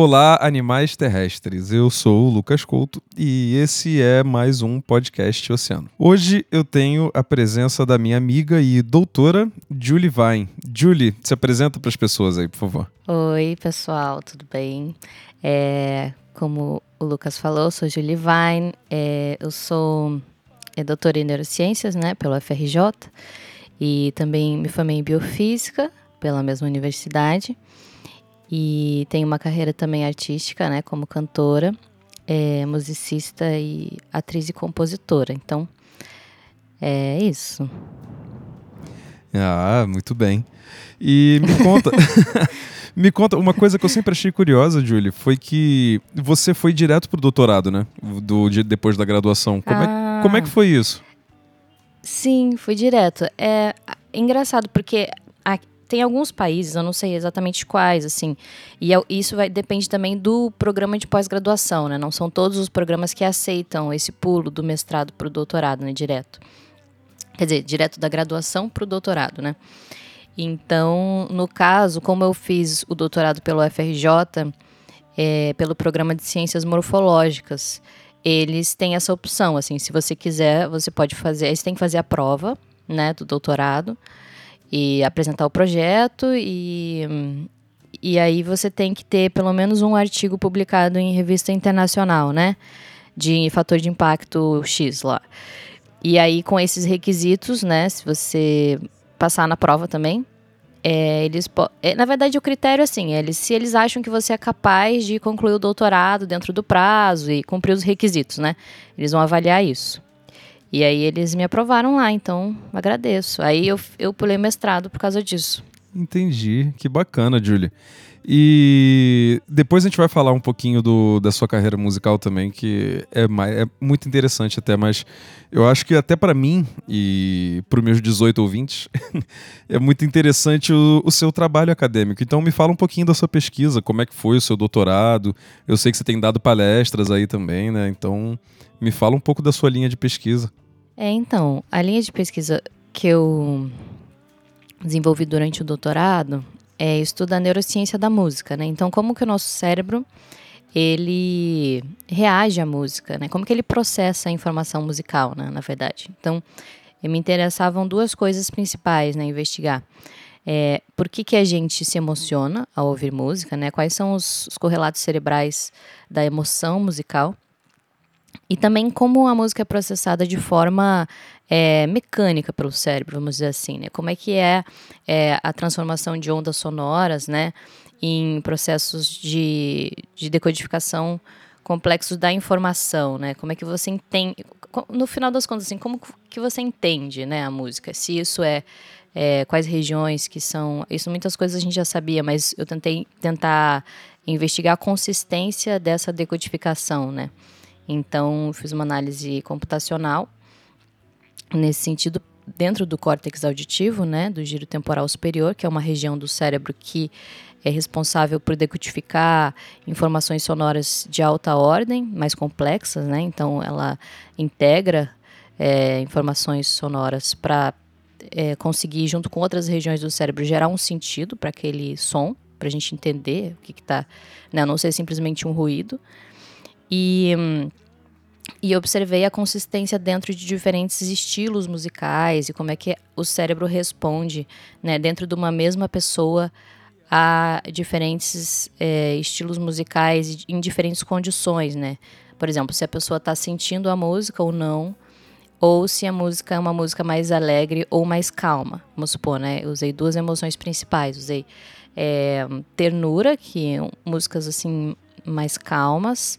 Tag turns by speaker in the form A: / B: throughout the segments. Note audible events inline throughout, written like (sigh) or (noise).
A: Olá, animais terrestres. Eu sou o Lucas Couto e esse é mais um podcast Oceano. Hoje eu tenho a presença da minha amiga e doutora Julie Vine. Julie, se apresenta para as pessoas aí, por favor.
B: Oi, pessoal, tudo bem? É, como o Lucas falou, sou Julie Vine, é, eu sou é, doutora em neurociências, né, pelo FRJ, e também me formei em biofísica pela mesma universidade. E tenho uma carreira também artística, né, como cantora, é, musicista e atriz e compositora. Então, é isso.
A: Ah, muito bem. E me conta, (laughs) me conta uma coisa que eu sempre achei curiosa, Julie, foi que você foi direto pro doutorado, né? Do depois da graduação. Como, ah, é, como é que foi isso?
B: Sim, fui direto. É engraçado porque tem alguns países, eu não sei exatamente quais, assim, e é isso vai, depende também do programa de pós-graduação, né? Não são todos os programas que aceitam esse pulo do mestrado para o doutorado, né? Direto. Quer dizer, direto da graduação para o doutorado, né? Então, no caso, como eu fiz o doutorado pelo FRJ, é, pelo programa de ciências morfológicas, eles têm essa opção, assim, se você quiser, você pode fazer, você tem que fazer a prova, né, do doutorado, e apresentar o projeto e e aí você tem que ter pelo menos um artigo publicado em revista internacional, né? De fator de impacto X lá. E aí, com esses requisitos, né? Se você passar na prova também, é, eles é, na verdade o critério é assim, eles, se eles acham que você é capaz de concluir o doutorado dentro do prazo e cumprir os requisitos, né? Eles vão avaliar isso. E aí eles me aprovaram lá, então agradeço. Aí eu, eu pulei mestrado por causa disso.
A: Entendi. Que bacana, Julie. E depois a gente vai falar um pouquinho do, da sua carreira musical também, que é, é muito interessante até, mas eu acho que até para mim e para os meus 18 ouvintes, (laughs) é muito interessante o, o, seu trabalho acadêmico. Então me fala um pouquinho da sua pesquisa, como é que foi o seu doutorado. Eu sei que você tem dado palestras aí também, né? Então me fala um pouco da sua linha de pesquisa.
B: É, então, a linha de pesquisa que eu desenvolvi durante o doutorado é estuda a neurociência da música, né? Então, como que o nosso cérebro ele reage à música, né? Como que ele processa a informação musical, né, na verdade. Então, me interessavam duas coisas principais, né, investigar. É, por que, que a gente se emociona ao ouvir música, né? Quais são os, os correlatos cerebrais da emoção musical e também como a música é processada de forma é, mecânica pelo cérebro, vamos dizer assim, né? Como é que é, é, a transformação de ondas sonoras, né? Em processos de, de decodificação complexos da informação, né? Como é que você entende, no final das contas, assim, como que você entende, né, a música? Se isso é, é, quais regiões que são, isso muitas coisas a gente já sabia, mas eu tentei tentar investigar a consistência dessa decodificação, né? Então, fiz uma análise computacional nesse sentido dentro do córtex auditivo, né, do giro temporal superior, que é uma região do cérebro que é responsável por decodificar informações sonoras de alta ordem, mais complexas, né? Então, ela integra é, informações sonoras para é, conseguir, junto com outras regiões do cérebro, gerar um sentido para aquele som, para a gente entender o que está, né? não ser simplesmente um ruído. E, e observei a consistência dentro de diferentes estilos musicais e como é que o cérebro responde, né, dentro de uma mesma pessoa a diferentes é, estilos musicais em diferentes condições, né? Por exemplo, se a pessoa está sentindo a música ou não, ou se a música é uma música mais alegre ou mais calma. Vamos supor, né? Eu usei duas emoções principais. Usei é, ternura, que é músicas assim mais calmas,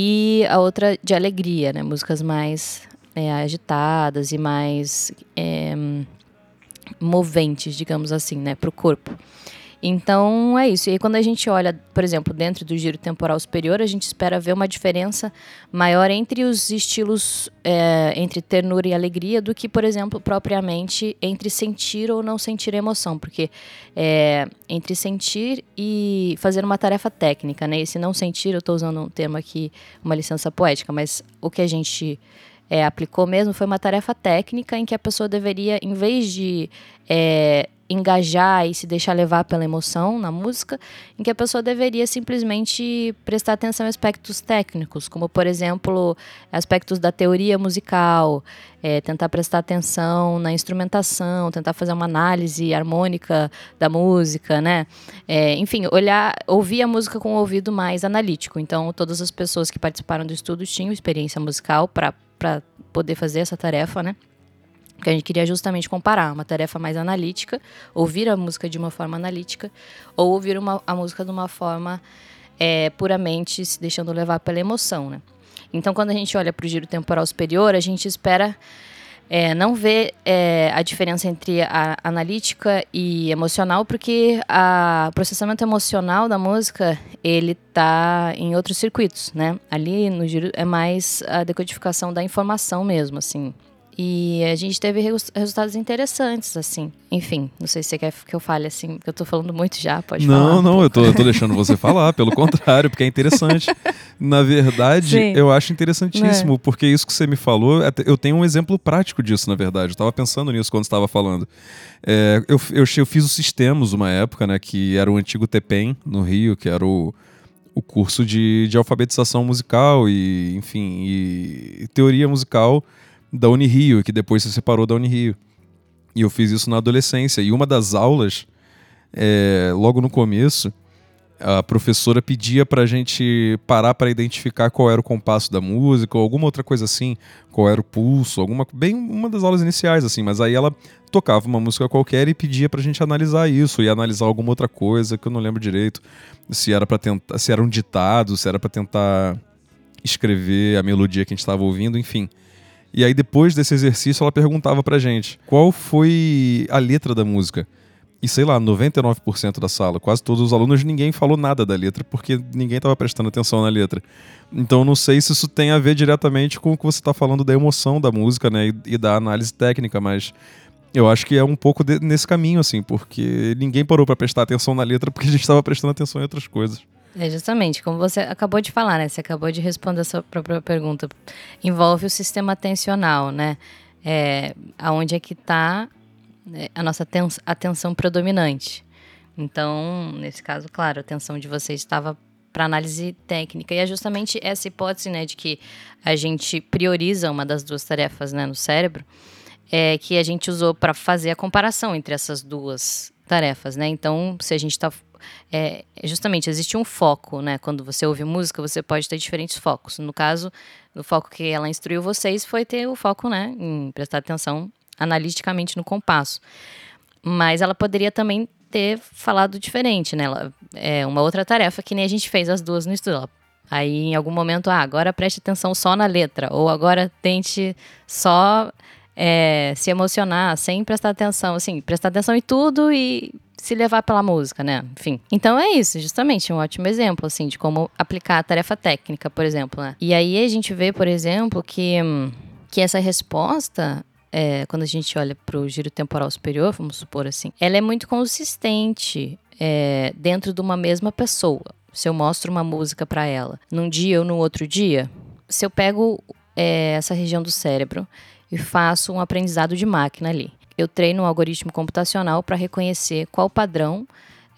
B: e a outra de alegria, né? Músicas mais é, agitadas e mais é, moventes, digamos assim, né? Para o corpo. Então é isso. E aí, quando a gente olha, por exemplo, dentro do giro temporal superior, a gente espera ver uma diferença maior entre os estilos, é, entre ternura e alegria, do que, por exemplo, propriamente entre sentir ou não sentir emoção. Porque é, entre sentir e fazer uma tarefa técnica, né? E se não sentir, eu estou usando um termo aqui, uma licença poética, mas o que a gente é, aplicou mesmo foi uma tarefa técnica em que a pessoa deveria, em vez de é, engajar e se deixar levar pela emoção na música, em que a pessoa deveria simplesmente prestar atenção em aspectos técnicos, como por exemplo aspectos da teoria musical, é, tentar prestar atenção na instrumentação, tentar fazer uma análise harmônica da música, né? É, enfim, olhar, ouvir a música com um ouvido mais analítico. Então, todas as pessoas que participaram do estudo tinham experiência musical para poder fazer essa tarefa, né? que a gente queria justamente comparar uma tarefa mais analítica, ouvir a música de uma forma analítica, ou ouvir uma, a música de uma forma é, puramente se deixando levar pela emoção, né? Então, quando a gente olha para o giro temporal superior, a gente espera é, não ver é, a diferença entre a analítica e emocional, porque o processamento emocional da música ele está em outros circuitos, né? Ali no giro é mais a decodificação da informação mesmo, assim. E a gente teve resultados interessantes, assim. Enfim, não sei se você quer que eu fale assim, porque eu tô falando muito já, pode
A: não,
B: falar.
A: Não, não, eu tô, eu tô deixando você falar, pelo contrário, porque é interessante. Na verdade, Sim. eu acho interessantíssimo, é. porque isso que você me falou, é eu tenho um exemplo prático disso, na verdade. Eu tava pensando nisso quando estava falando. É, eu, eu, eu fiz o Sistemas uma época, né, que era o antigo TEPEM, no Rio, que era o o curso de, de alfabetização musical e, enfim, e teoria musical da Unirio, que depois se separou da Unirio. E eu fiz isso na adolescência. E uma das aulas, é, logo no começo, a professora pedia para a gente parar para identificar qual era o compasso da música ou alguma outra coisa assim, qual era o pulso, alguma bem uma das aulas iniciais assim, mas aí ela tocava uma música qualquer e pedia para a gente analisar isso e analisar alguma outra coisa que eu não lembro direito, se era para tentar, se era um ditado, se era para tentar escrever a melodia que a gente estava ouvindo, enfim. E aí, depois desse exercício, ela perguntava pra gente qual foi a letra da música. E sei lá, 99% da sala, quase todos os alunos, ninguém falou nada da letra, porque ninguém estava prestando atenção na letra. Então não sei se isso tem a ver diretamente com o que você está falando da emoção da música, né? E, da análise técnica, mas eu acho que é um pouco de, nesse caminho, assim, porque ninguém parou para prestar atenção na letra porque a gente estava prestando atenção em outras coisas.
B: É justamente, como você acabou de falar, né? Você acabou de responder a sua própria pergunta. Envolve o sistema atencional, né? É, aonde é que está né, a nossa atenção predominante. Então, nesse caso, claro, a atenção de vocês estava para análise técnica. E é justamente essa hipótese, né, de que a gente prioriza uma das duas tarefas, né, no cérebro, é, que a gente usou para fazer a comparação entre essas duas tarefas, né? Então, se a gente está é, justamente existe um foco, né? Quando você ouve música, você pode ter diferentes focos. No caso, o foco que ela instruiu vocês foi ter o foco, né, em prestar atenção analiticamente no compasso. Mas ela poderia também ter falado diferente, né? Ela, é uma outra tarefa que nem a gente fez as duas no estudo. Aí, em algum momento, ah, agora preste atenção só na letra, ou agora tente só é, se emocionar sem prestar atenção, assim, prestar atenção em tudo e se levar pela música, né? Enfim. Então é isso, justamente, um ótimo exemplo, assim, de como aplicar a tarefa técnica, por exemplo, né? E aí a gente vê, por exemplo, que, que essa resposta é, quando a gente olha para o giro temporal superior, vamos supor assim, ela é muito consistente é, dentro de uma mesma pessoa. Se eu mostro uma música para ela num dia ou no outro dia, se eu pego é, essa região do cérebro e faço um aprendizado de máquina ali eu treino um algoritmo computacional para reconhecer qual padrão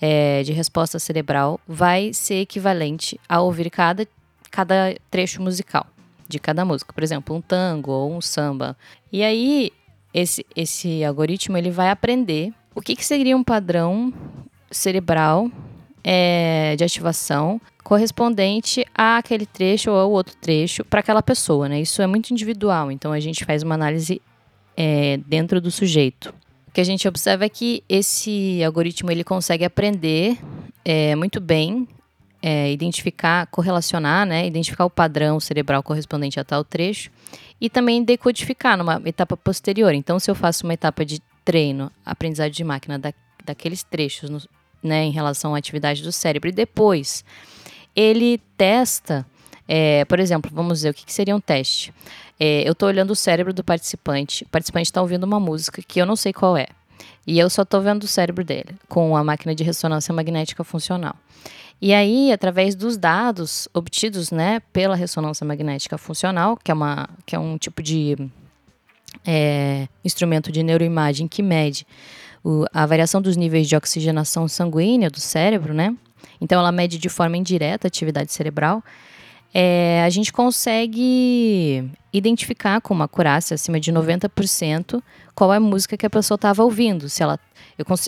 B: é, de resposta cerebral vai ser equivalente a ouvir cada, cada trecho musical de cada música. Por exemplo, um tango ou um samba. E aí, esse, esse algoritmo ele vai aprender o que, que seria um padrão cerebral é, de ativação correspondente àquele trecho ou outro trecho para aquela pessoa, né? Isso é muito individual, então a gente faz uma análise é, dentro do sujeito. O que a gente observa é que esse algoritmo ele consegue aprender é, muito bem, é, identificar, correlacionar, né, identificar o padrão cerebral correspondente a tal trecho e também decodificar numa etapa posterior. Então, se eu faço uma etapa de treino, aprendizagem de máquina da, daqueles trechos, no, né, em relação à atividade do cérebro, e depois ele testa, é, por exemplo, vamos dizer o que, que seria um teste. É, eu estou olhando o cérebro do participante. O participante está ouvindo uma música que eu não sei qual é. E eu só estou vendo o cérebro dele, com a máquina de ressonância magnética funcional. E aí, através dos dados obtidos né, pela ressonância magnética funcional, que é, uma, que é um tipo de é, instrumento de neuroimagem que mede o, a variação dos níveis de oxigenação sanguínea do cérebro, né? Então ela mede de forma indireta a atividade cerebral. É, a gente consegue identificar com uma acurácia acima de 90% qual é a música que a pessoa estava ouvindo. Se ela,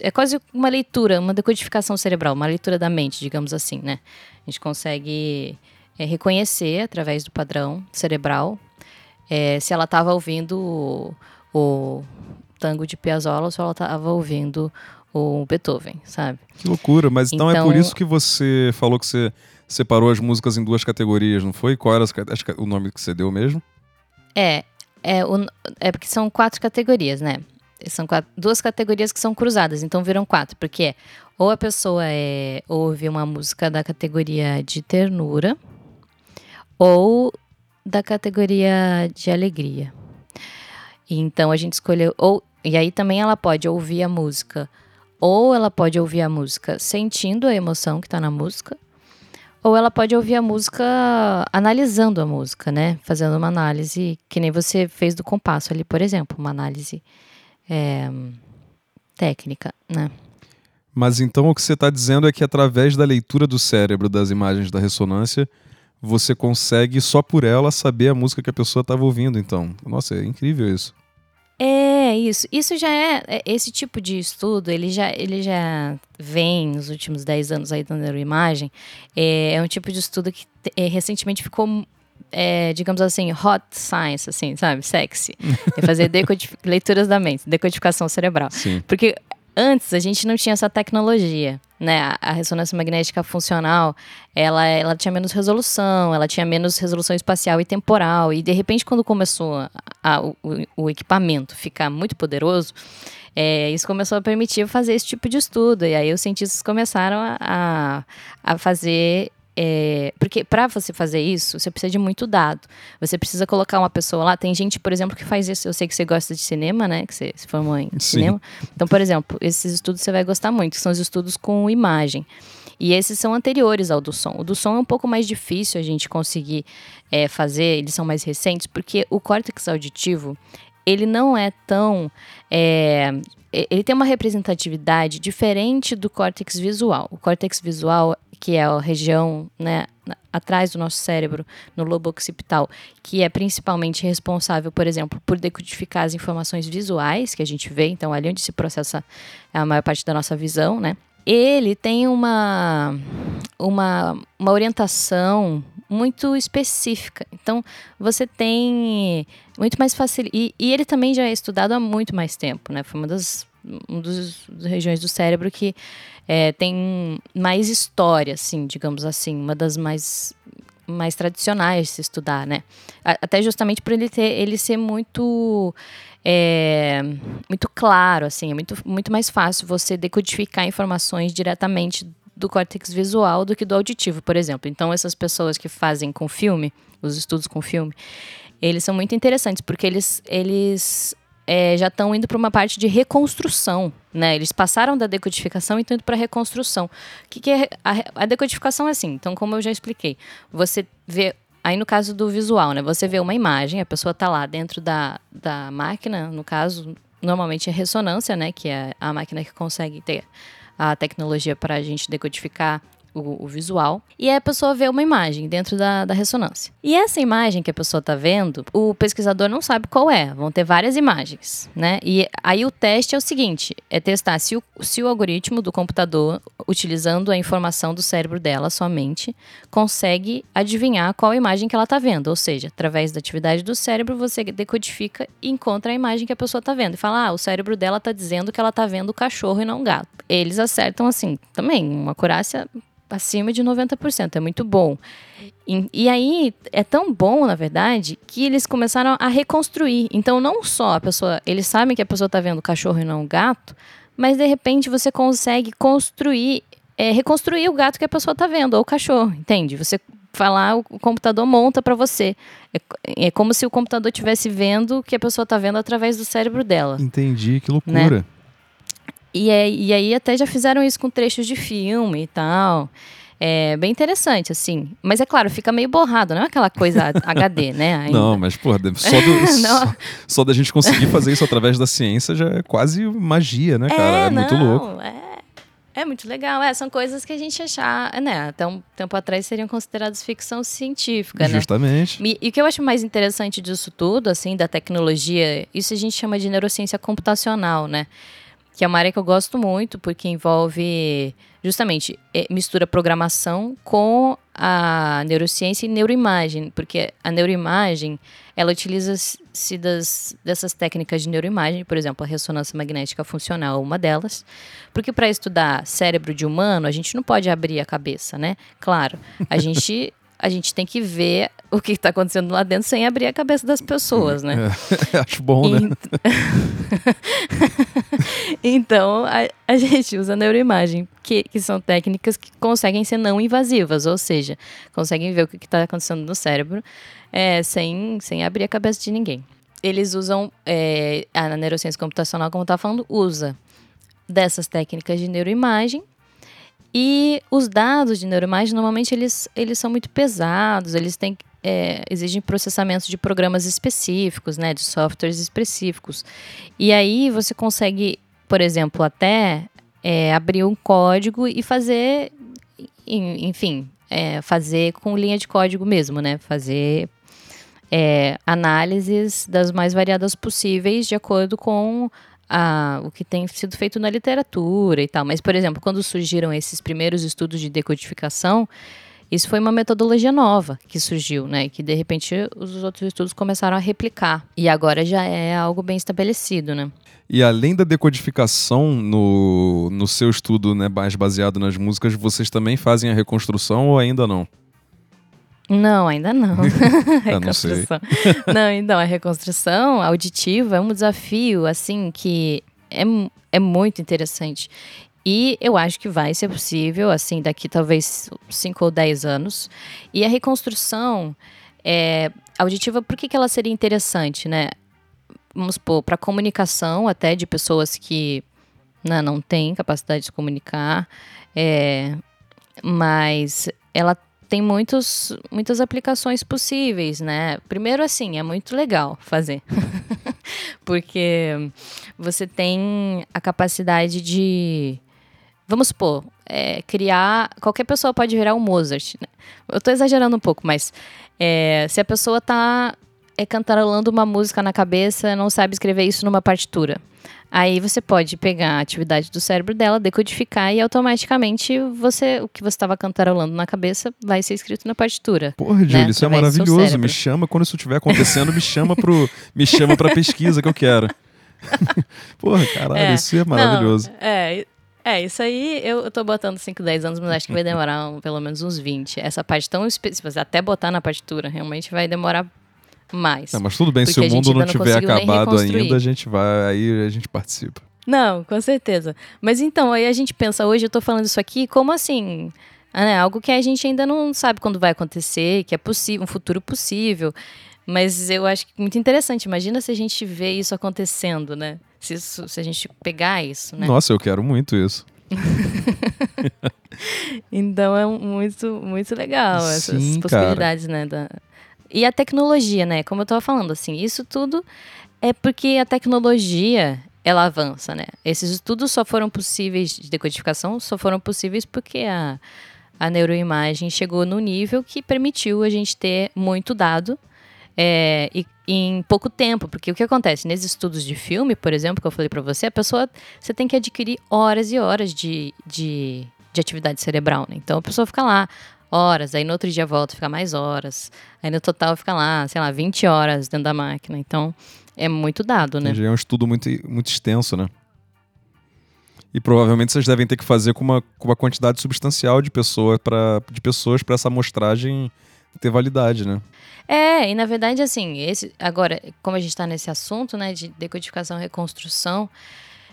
B: é quase uma leitura, uma decodificação cerebral, uma leitura da mente, digamos assim, né? A gente consegue é, reconhecer através do padrão cerebral é, se ela estava ouvindo o, o, tango de Piazzolla ou se ela estava ouvindo o Beethoven, sabe?
A: Que loucura, mas então, então, é por isso que você falou que você separou as músicas em duas categorias, não foi? Qual era as, o nome que você deu mesmo?
B: É, é, o, é porque são quatro categorias, né? São quatro, duas categorias que são cruzadas, então viram quatro, porque é, ou a pessoa é, ouve uma música da categoria de ternura, ou da categoria de alegria. Então a gente escolheu, ou, e aí também ela pode ouvir a música, ou ela pode ouvir a música sentindo a emoção que está na música, ou ela pode ouvir a música analisando a música, né? Fazendo uma análise, que nem você fez do compasso ali, por exemplo, uma análise é, técnica, né?
A: Mas então o que você está dizendo é que através da leitura do cérebro das imagens da ressonância, você consegue só por ela saber a música que a pessoa estava ouvindo. Então, nossa, é incrível isso.
B: É, isso. Isso já é, é. Esse tipo de estudo, ele já, ele já vem nos últimos 10 anos aí da neuroimagem. É, é um tipo de estudo que é, recentemente ficou é, digamos assim, hot science, assim, sabe? Sexy. É fazer (laughs) leituras da mente, decodificação cerebral.
A: Sim.
B: Porque antes a gente não tinha essa tecnologia, né? A, a, ressonância magnética funcional, ela, ela tinha menos resolução, ela tinha menos resolução espacial e temporal. E de repente, quando começou a, a, o, o, equipamento ficar muito poderoso, é, isso começou a permitir fazer esse tipo de estudo. E aí os cientistas começaram a, a fazer é, porque para você fazer isso, você precisa de muito dado. Você precisa colocar uma pessoa lá. Tem gente, por exemplo, que faz isso. Eu sei que você gosta de cinema, né? Que você se formou em Sim. cinema. Então, por exemplo, esses estudos você vai gostar muito, que são os estudos com imagem. E esses são anteriores ao do som. O do som é um pouco mais difícil a gente conseguir é, fazer, eles são mais recentes, porque o córtex auditivo, ele não é tão. É, ele tem uma representatividade diferente do córtex visual. O córtex visual que é a região né, atrás do nosso cérebro, no lobo occipital, que é principalmente responsável, por exemplo, por decodificar as informações visuais que a gente vê, então ali onde se processa a maior parte da nossa visão, né? Ele tem uma, uma, uma orientação muito específica. Então, você tem muito mais fácil E, e, ele também já é estudado há muito mais tempo, né? Foi uma das, um dos, regiões do cérebro que é, tem mais história, assim, digamos assim, uma das mais mais tradicionais de se estudar, né? Até justamente por ele ter ele ser muito é, muito claro, assim, é muito, muito mais fácil você decodificar informações diretamente do córtex visual do que do auditivo, por exemplo. Então, essas pessoas que fazem com filme, os estudos com filme, eles são muito interessantes porque eles, eles é, já estão indo para uma parte de reconstrução, né? Eles passaram da decodificação e estão indo para a reconstrução. O que, que é a, a, decodificação é assim? Então, como eu já expliquei, você vê aí no caso do visual, né? Você vê uma imagem, a pessoa está lá dentro da, da máquina, no caso normalmente é ressonância, né? Que é a máquina que consegue ter a tecnologia para a gente decodificar o, o, visual, e a pessoa vê uma imagem dentro da, da ressonância. E essa imagem que a pessoa está vendo, o pesquisador não sabe qual é, vão ter várias imagens, né? E aí o teste é o seguinte: é testar se o, se o algoritmo do computador, utilizando a informação do cérebro dela somente, consegue adivinhar qual imagem que ela está vendo. Ou seja, através da atividade do cérebro, você decodifica e encontra a imagem que a pessoa está vendo. E fala, ah, o cérebro dela está dizendo que ela está vendo o cachorro e não o gato. Eles acertam assim, também, uma acurácia acima de 90%, é muito bom. E, e, aí é tão bom, na verdade, que eles começaram a reconstruir. Então, não só a pessoa, eles sabem que a pessoa está vendo o cachorro e não o gato, mas de repente você consegue construir, é, reconstruir o gato que a pessoa está vendo, ou o cachorro, entende? Você falar, o computador monta para você. É, é, como se o computador estivesse vendo o que a pessoa está vendo através do cérebro dela.
A: Entendi, que loucura.
B: Né? E, é, e aí até já fizeram isso com trechos de filme e tal. É bem interessante, assim. Mas é claro, fica meio borrado, não é aquela coisa (laughs) HD, né?
A: Ainda. Não, mas, porra, só, do, (laughs) só, só, da gente conseguir fazer isso através da ciência já é quase magia, né, cara? É, é muito
B: não,
A: louco.
B: É. É muito legal, é, são coisas que a gente achar, né, até um tempo atrás seriam consideradas ficção científica,
A: né? Justamente.
B: E, o que eu acho mais interessante disso tudo, assim, da tecnologia, isso a gente chama de neurociência computacional, né? Que é uma área que eu gosto muito, porque envolve justamente é, mistura programação com a neurociência e neuroimagem, porque a neuroimagem ela utiliza-se das, dessas técnicas de neuroimagem, por exemplo, a ressonância magnética funcional é uma delas, porque para estudar cérebro de humano a gente não pode abrir a cabeça, né? Claro, a (laughs) gente a gente tem que ver o que está acontecendo lá dentro sem abrir a cabeça das pessoas, né?
A: É, (laughs) acho bom, né? (laughs)
B: então, a, a, gente usa neuroimagem, que, que são técnicas que conseguem ser não invasivas, ou seja, conseguem ver o que está acontecendo no cérebro é, sem, sem abrir a cabeça de ninguém. Eles usam, é, a neurociência computacional, como está falando, usa dessas técnicas de neuroimagem e os dados de neuroimagem, normalmente, eles, eles são muito pesados, eles têm, é, exigem processamento de programas específicos, né, de softwares específicos. E aí você consegue, por exemplo, até é, abrir um código e fazer, enfim, é, fazer com linha de código mesmo, né, fazer é, análises das mais variadas possíveis de acordo com a, o que tem sido feito na literatura e tal. Mas, por exemplo, quando surgiram esses primeiros estudos de decodificação, isso foi uma metodologia nova que surgiu, né? Que de repente os outros estudos começaram a replicar. E agora já é algo bem estabelecido, né?
A: E além da decodificação no, no seu estudo, né, mais baseado nas músicas, vocês também fazem a reconstrução ou ainda não?
B: Não, ainda não. (laughs) (laughs) reconstrução. não, não, então, a reconstrução auditiva é um desafio, assim, que é, é muito interessante. E eu acho que vai ser possível, assim, daqui talvez 5 ou 10 anos. E a reconstrução é, auditiva, por que, que ela seria interessante, né? Vamos supor, para comunicação até de pessoas que né, não têm capacidade de se comunicar, é, mas ela tem muitos, muitas aplicações possíveis, né? Primeiro, assim, é muito legal fazer. (laughs) Porque você tem a capacidade de. Vamos supor, é, criar. Qualquer pessoa pode virar um Mozart. Né? Eu estou exagerando um pouco, mas é, se a pessoa está é, cantarolando uma música na cabeça, não sabe escrever isso numa partitura. Aí você pode pegar a atividade do cérebro dela, decodificar e automaticamente você o que você estava cantarolando na cabeça vai ser escrito na partitura.
A: Porra, Júlio, né? isso é maravilhoso. Me chama quando isso estiver acontecendo, me chama pro me chama para pesquisa que eu quero. (laughs) Porra, caralho, é, isso é maravilhoso.
B: Não, é, é, isso aí eu, eu tô botando 5, 10 anos, mas acho que vai demorar um, pelo menos uns 20. Essa parte tão específica, até botar na partitura, realmente vai demorar mais.
A: Não, mas tudo bem, se o mundo não, não tiver acabado ainda, a gente vai, aí a gente participa.
B: Não, com certeza. Mas então, aí a gente pensa, hoje eu tô falando isso aqui, como assim? né, algo que a gente ainda não sabe quando vai acontecer, que é possível, um futuro possível. Mas eu acho que muito interessante. Imagina se a gente vê isso acontecendo, né? Se, isso, se a gente pegar isso, né?
A: Nossa, eu quero muito isso. (laughs)
B: então é muito, muito legal essas Sim, possibilidades, cara. né? Da, e a tecnologia, né? Como eu estava falando, assim, isso tudo é porque a tecnologia ela avança, né? Esses estudos só foram possíveis de decodificação, só foram possíveis porque a, a neuroimagem chegou no nível que permitiu a gente ter muito dado é, e, em pouco tempo. Porque o que acontece? Nesses estudos de filme, por exemplo, que eu falei para você, a pessoa você tem que adquirir horas e horas de, de, de atividade cerebral. Né? Então a pessoa fica lá horas, aí no outro dia volta, fica mais horas. Aí no total fica lá, sei lá, 20 horas dentro da máquina. Então, é muito dado, né?
A: É um estudo muito, muito extenso, né? E provavelmente vocês devem ter que fazer com uma, com uma quantidade substancial de, pessoa pra, de pessoas para essa amostragem ter validade, né?
B: É, e na verdade, assim, esse, agora, como a gente está nesse assunto, né, de decodificação e reconstrução,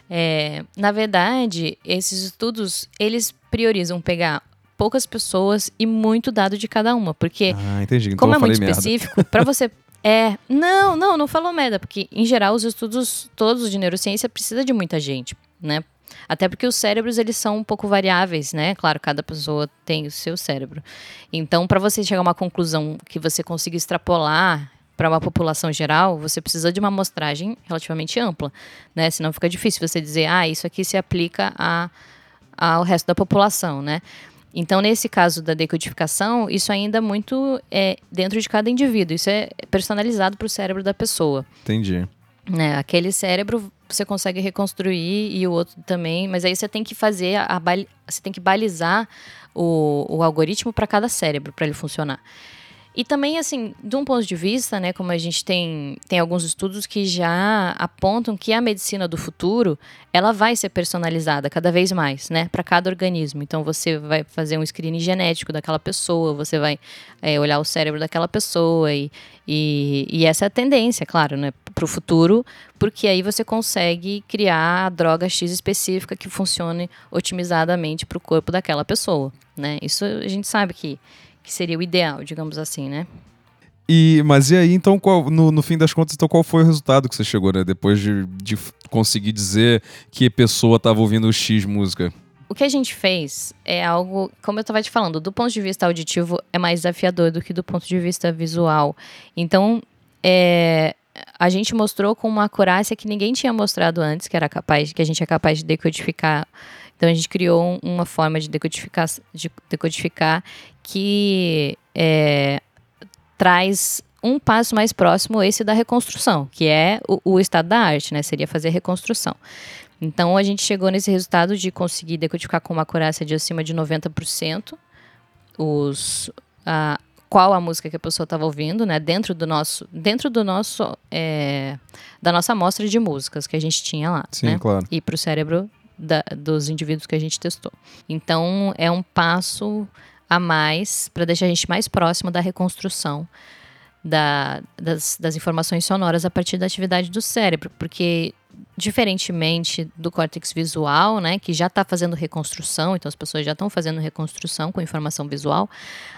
B: é, na verdade, esses estudos, eles priorizam pegar poucas pessoas e muito dado de cada uma. Porque,
A: ah, entendi. Então
B: como é muito específico, para você. (laughs) É, não, não, não falou merda, porque em geral os estudos todos de neurociência precisa de muita gente. né? Até porque os cérebros eles são um pouco variáveis, né? Claro, cada pessoa tem o seu cérebro. Então, para você chegar a uma conclusão que você consiga extrapolar para uma população geral, você precisa de uma amostragem relativamente ampla, né? Senão fica difícil você dizer, ah, isso aqui se aplica a, ao resto da população, né? Então, nesse caso da decodificação, isso ainda é muito é dentro de cada indivíduo. Isso é personalizado para o cérebro da pessoa.
A: Entendi.
B: Né, aquele cérebro você consegue reconstruir e o outro também, mas aí você tem que fazer a, a você tem que balizar o, o algoritmo para cada cérebro para ele funcionar. E também, assim, de um ponto de vista, né, como a gente tem, tem alguns estudos que já apontam que a medicina do futuro, ela vai ser personalizada cada vez mais, né, para cada organismo. Então, você vai fazer um screening genético daquela pessoa, você vai é, olhar o cérebro daquela pessoa e, e, e essa é a tendência, claro, né, para o futuro, porque aí você consegue criar a droga X específica que funcione otimizadamente para o corpo daquela pessoa, né. Isso a gente sabe que que seria o ideal, digamos assim, né?
A: E, mas e aí, então, qual, no, no fim das contas, então, qual foi o resultado que você chegou, né? Depois de, de conseguir dizer que pessoa estava ouvindo X música?
B: O que a gente fez é algo, como eu estava te falando, do ponto de vista auditivo é mais desafiador do que do ponto de vista visual. Então, é, a gente mostrou com uma acurácia que ninguém tinha mostrado antes, que era capaz, que a gente é capaz de decodificar. Então a gente criou uma forma de decodificar, de decodificar que é, traz um passo mais próximo esse da reconstrução, que é o, o, estado da arte, né? Seria fazer reconstrução. Então a gente chegou nesse resultado de conseguir decodificar com uma acurácia de acima de 90% os, a, qual a música que a pessoa estava ouvindo, né? Dentro do nosso, dentro do nosso, é, da nossa amostra de músicas que a gente tinha lá,
A: Sim,
B: né?
A: claro.
B: E para o cérebro da, dos indivíduos que a gente testou. Então é um passo a mais para deixar a gente mais próximo da reconstrução da, das, das informações sonoras a partir da atividade do cérebro, porque diferentemente do córtex visual, né, que já está fazendo reconstrução, então as pessoas já estão fazendo reconstrução com informação visual,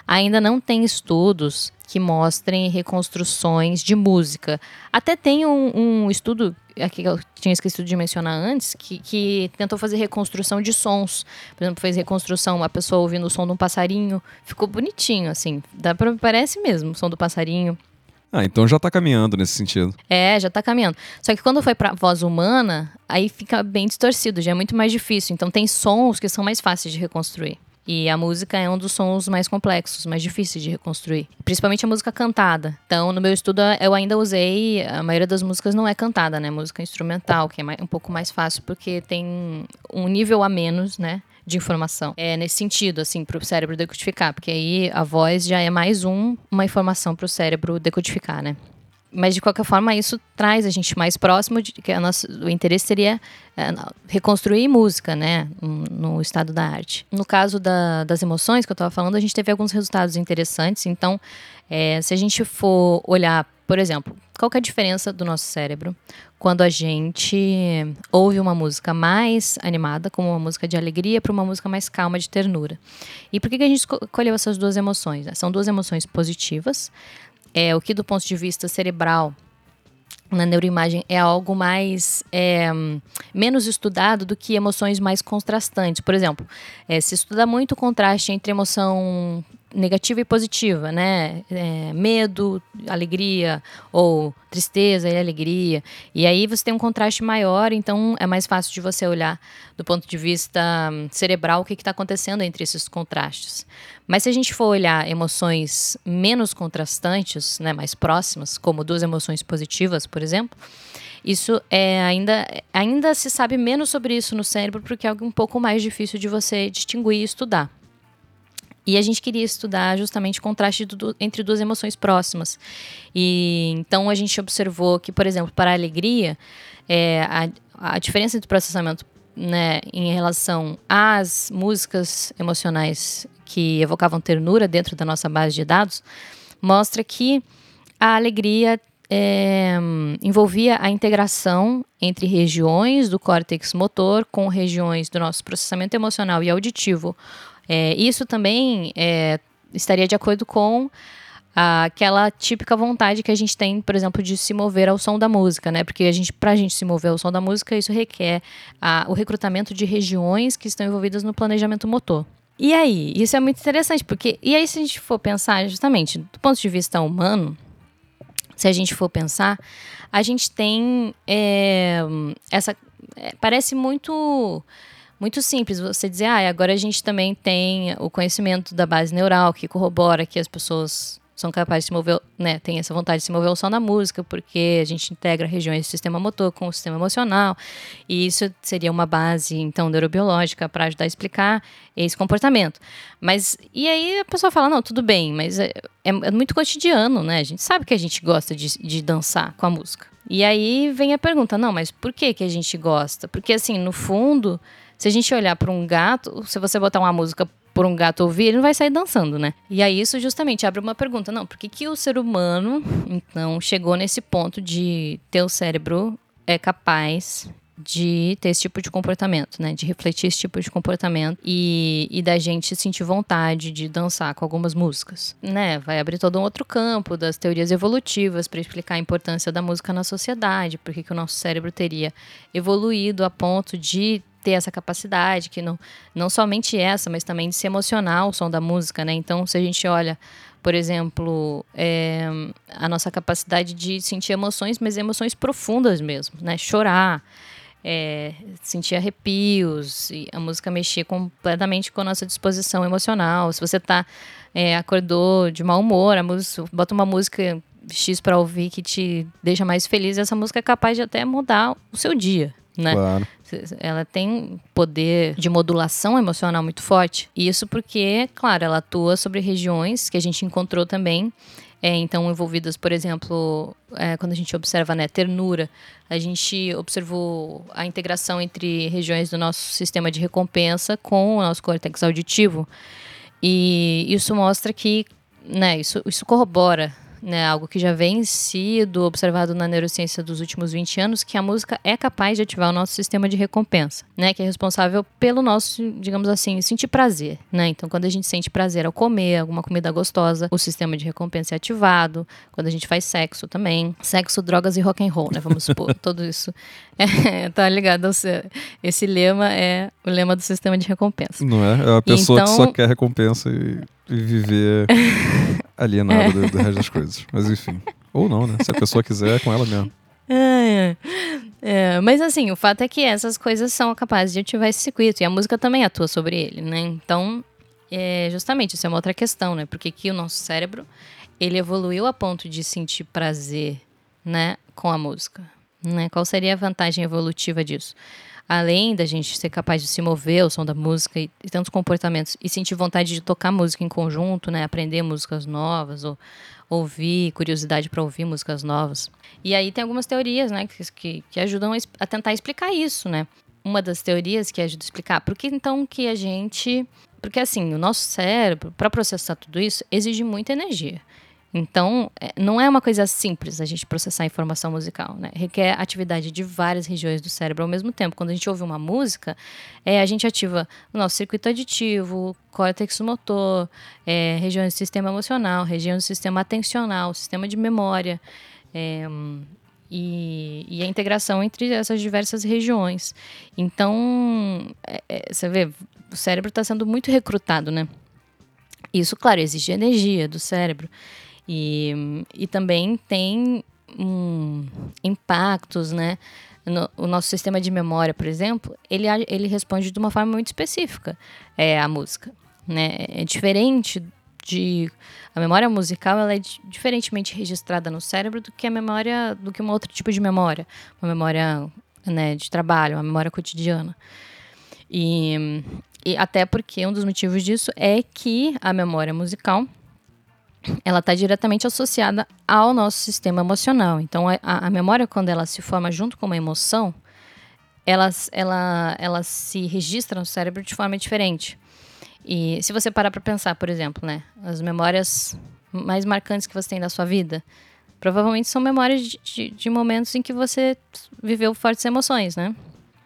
B: ainda não tem estudos que mostrem reconstruções de música. Até tem um, um estudo aqui que eu tinha esquecido de mencionar antes, que, que tentou fazer reconstrução de sons. Por exemplo, fez reconstrução, uma pessoa ouvindo o som de um passarinho, ficou bonitinho, assim, dá pra, parece mesmo o som do passarinho.
A: Ah, então já está caminhando nesse sentido.
B: É, já está caminhando. Só que quando foi para voz humana, aí fica bem distorcido, já é muito mais difícil. Então tem sons que são mais fáceis de reconstruir. E a música é um dos sons mais complexos, mais difíceis de reconstruir. Principalmente a música cantada. Então, no meu estudo, eu ainda usei. A maioria das músicas não é cantada, né? Música instrumental, que é um pouco mais fácil, porque tem um nível a menos, né? De informação. É nesse sentido, assim, para o cérebro decodificar, porque aí a voz já é mais um, uma informação para o cérebro decodificar, né? Mas de qualquer forma, isso traz a gente mais próximo de que nossa, o interesse seria é, reconstruir música, né, no estado da arte. No caso da, das emoções que eu estava falando, a gente teve alguns resultados interessantes. Então, é, se a gente for olhar, por exemplo, qual é a diferença do nosso cérebro quando a gente ouve uma música mais animada, como uma música de alegria, para uma música mais calma, de ternura. E por que, que a gente escolheu essas duas emoções? São duas emoções positivas, é, o que do ponto de vista cerebral na neuroimagem é algo mais é, menos estudado do que emoções mais contrastantes. Por exemplo, é, se estuda muito o contraste entre emoção negativa e positiva, né? É, medo, alegria, ou tristeza e alegria. E aí você tem um contraste maior, então é mais fácil de você olhar do ponto de vista hum, cerebral o que está acontecendo entre esses contrastes. Mas se a gente for olhar emoções menos contrastantes, né, mais próximas, como duas emoções positivas, por exemplo, isso é ainda, ainda se sabe menos sobre isso no cérebro porque é algo um pouco mais difícil de você distinguir e estudar. E a gente queria estudar justamente o contraste do, entre duas emoções próximas. E então a gente observou que, por exemplo, para a alegria, é, a, a diferença entre o processamento né, em relação às músicas emocionais que evocavam ternura dentro da nossa base de dados mostra que a alegria é, envolvia a integração entre regiões do córtex motor com regiões do nosso processamento emocional e auditivo, é, isso também é, estaria de acordo com aquela típica vontade que a gente tem, por exemplo, de se mover ao som da música, né? Porque a gente, pra gente se mover ao som da música, isso requer a, o recrutamento de regiões que estão envolvidas no planejamento motor. E aí, isso é muito interessante, porque e aí se a gente for pensar justamente do ponto de vista humano, se a gente for pensar, a gente tem é, essa é, parece muito muito simples você dizer, ah, agora a gente também tem o conhecimento da base neural que corrobora que as pessoas são capazes de se mover, né, tem essa vontade de se mover som da música, porque a gente integra regiões do sistema motor com o sistema emocional, e isso seria uma base, então, neurobiológica para ajudar a explicar esse comportamento. Mas, e aí a pessoa fala, não, tudo bem, mas é, é, é muito cotidiano, né, a gente sabe que a gente gosta de, de dançar com a música. E aí vem a pergunta, não, mas por que que a gente gosta? Porque, assim, no fundo, se a gente olhar para um gato, se você botar uma música por um gato ouvir, ele não vai sair dançando, né? E aí isso justamente abre uma pergunta, não, por que, que o ser humano, então, chegou nesse ponto de ter o cérebro é capaz de ter esse tipo de comportamento, né? De refletir esse tipo de comportamento e, e da gente sentir vontade de dançar com algumas músicas, né? Vai abrir todo um outro campo das teorias evolutivas para explicar a importância da música na sociedade, porque que o nosso cérebro teria evoluído a ponto de ter essa capacidade, que não, não somente essa, mas também de se emocionar o som da música, né? Então, se a gente olha, por exemplo, é, a nossa capacidade de sentir emoções, mas emoções profundas mesmo, né? Chorar, é, sentir arrepios, a música mexer completamente com a nossa disposição emocional. Se você tá, é, acordou de mau humor, a música, bota uma música X para ouvir que te deixa mais feliz, essa música é capaz de até mudar o seu dia né?
A: Claro.
B: Ela tem poder de modulação emocional muito forte. Isso porque, claro, ela atua sobre regiões que a gente encontrou também. É, então, envolvidas, por exemplo, é, quando a gente observa né, ternura, a gente observou a integração entre regiões do nosso sistema de recompensa com o nosso córtex auditivo. E isso mostra que, né, isso, isso corrobora né, algo que já vem sido observado na neurociência dos últimos 20 anos, que a música é capaz de ativar o nosso sistema de recompensa, né, que é responsável pelo nosso, digamos assim, sentir prazer, né? Então, quando a gente sente prazer ao comer alguma comida gostosa, o sistema de recompensa é ativado. Quando a gente faz sexo também, sexo, drogas e rock and roll, né? Vamos supor, (laughs) tudo isso é, tá ligado? Esse lema é o lema do sistema de recompensa.
A: Não é? É a pessoa então... que só quer recompensa e, e viver (laughs) alienada é. do, do resto das coisas. Mas enfim. Ou não, né? Se a pessoa quiser, é com ela mesmo.
B: É, é, mas assim, o fato é que essas coisas são capazes de ativar esse circuito e a música também atua sobre ele, né? Então, é, justamente, isso é uma outra questão, né? Porque que o nosso cérebro, ele evoluiu a ponto de sentir prazer, né, com a música, né? Qual seria a vantagem evolutiva disso? Além da gente ser capaz de se mover ao som da música e, e tantos comportamentos e sentir vontade de tocar música em conjunto, né, aprender músicas novas ou ouvir, curiosidade para ouvir músicas novas. E aí tem algumas teorias, né, que, que, que ajudam a, tentar explicar isso, né? Uma das teorias que ajuda a explicar por que então que a gente porque assim, o nosso cérebro, para processar tudo isso, exige muita energia. Então, é, não é uma coisa simples a gente processar informação musical, né? Requer atividade de várias regiões do cérebro ao mesmo tempo. Quando a gente ouve uma música, é, a gente ativa o nosso circuito aditivo, córtex motor, é, regiões do sistema emocional, região do sistema atencional, sistema de memória. É, e, e, a integração entre essas diversas regiões. Então, é, é, você vê, o cérebro está sendo muito recrutado, né? Isso, claro, exige energia do cérebro. E, e também tem um, impactos, né? No, o nosso sistema de memória, por exemplo, ele, ele responde de uma forma muito específica é, à música. Né? É diferente de. A memória musical ela é diferentemente registrada no cérebro do que a memória. do que um outro tipo de memória. Uma memória né, de trabalho, uma memória cotidiana. E, e até porque um dos motivos disso é que a memória musical ela está diretamente associada ao nosso sistema emocional. Então, a, a, memória, quando ela se forma junto com uma emoção, ela, ela, ela se registra no cérebro de forma diferente. E se você parar para pensar, por exemplo, né, as memórias mais marcantes que você tem da sua vida, provavelmente são memórias de, de, de momentos em que você viveu fortes emoções, né?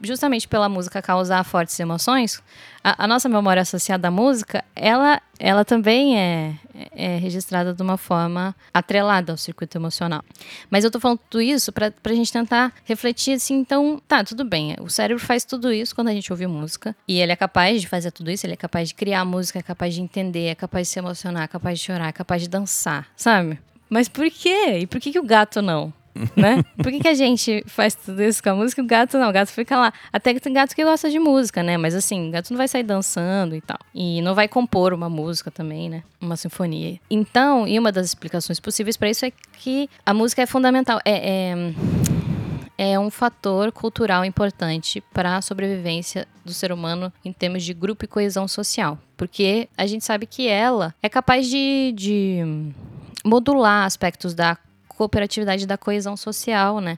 B: Justamente pela música causar fortes emoções, a, a, nossa memória associada à música, ela, ela também é, é registrada de uma forma atrelada ao circuito emocional. Mas eu tô falando tudo isso para a gente tentar refletir assim, então, tá, tudo bem, o cérebro faz tudo isso quando a gente ouve música, e ele é capaz de fazer tudo isso, ele é capaz de criar música, é capaz de entender, é capaz de se emocionar, é capaz de chorar, é capaz de dançar, sabe? Mas por quê? E por que, que o gato não? Né? Por que, que, a gente faz tudo isso com a música o gato não? O gato fica lá. Até que tem gato que gosta de música, né? Mas assim, o gato não vai sair dançando e tal. E não vai compor uma música também, né? Uma sinfonia. Então, e uma das explicações possíveis para isso é que a música é fundamental. É, é, é um fator cultural importante para a sobrevivência do ser humano em termos de grupo e coesão social. Porque a gente sabe que ela é capaz de, de modular aspectos da cooperatividade da coesão social, né?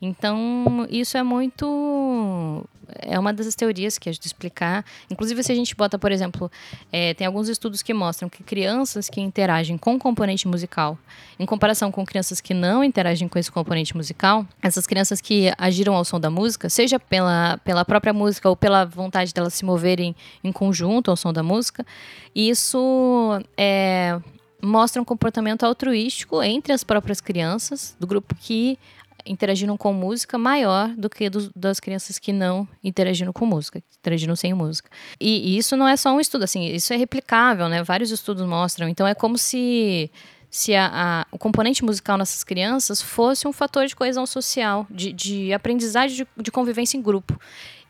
B: Então, isso é muito. É uma das teorias que ajuda a explicar. Inclusive, se a gente bota, por exemplo, é, tem alguns estudos que mostram que crianças que interagem com componente musical, em comparação com crianças que não interagem com esse componente musical, essas crianças que agiram ao som da música, seja pela, pela própria música ou pela vontade delas se moverem em conjunto ao som da música, isso é, mostra um comportamento altruístico entre as próprias crianças do grupo que interagiram com música maior do que dos, das crianças que não interagiram com música, interagiram sem música. E, e, isso não é só um estudo, assim, isso é replicável, né? Vários estudos mostram. Então é como se se a, a, o componente musical nessas crianças fosse um fator de coesão social, de, de aprendizagem de, de convivência em grupo.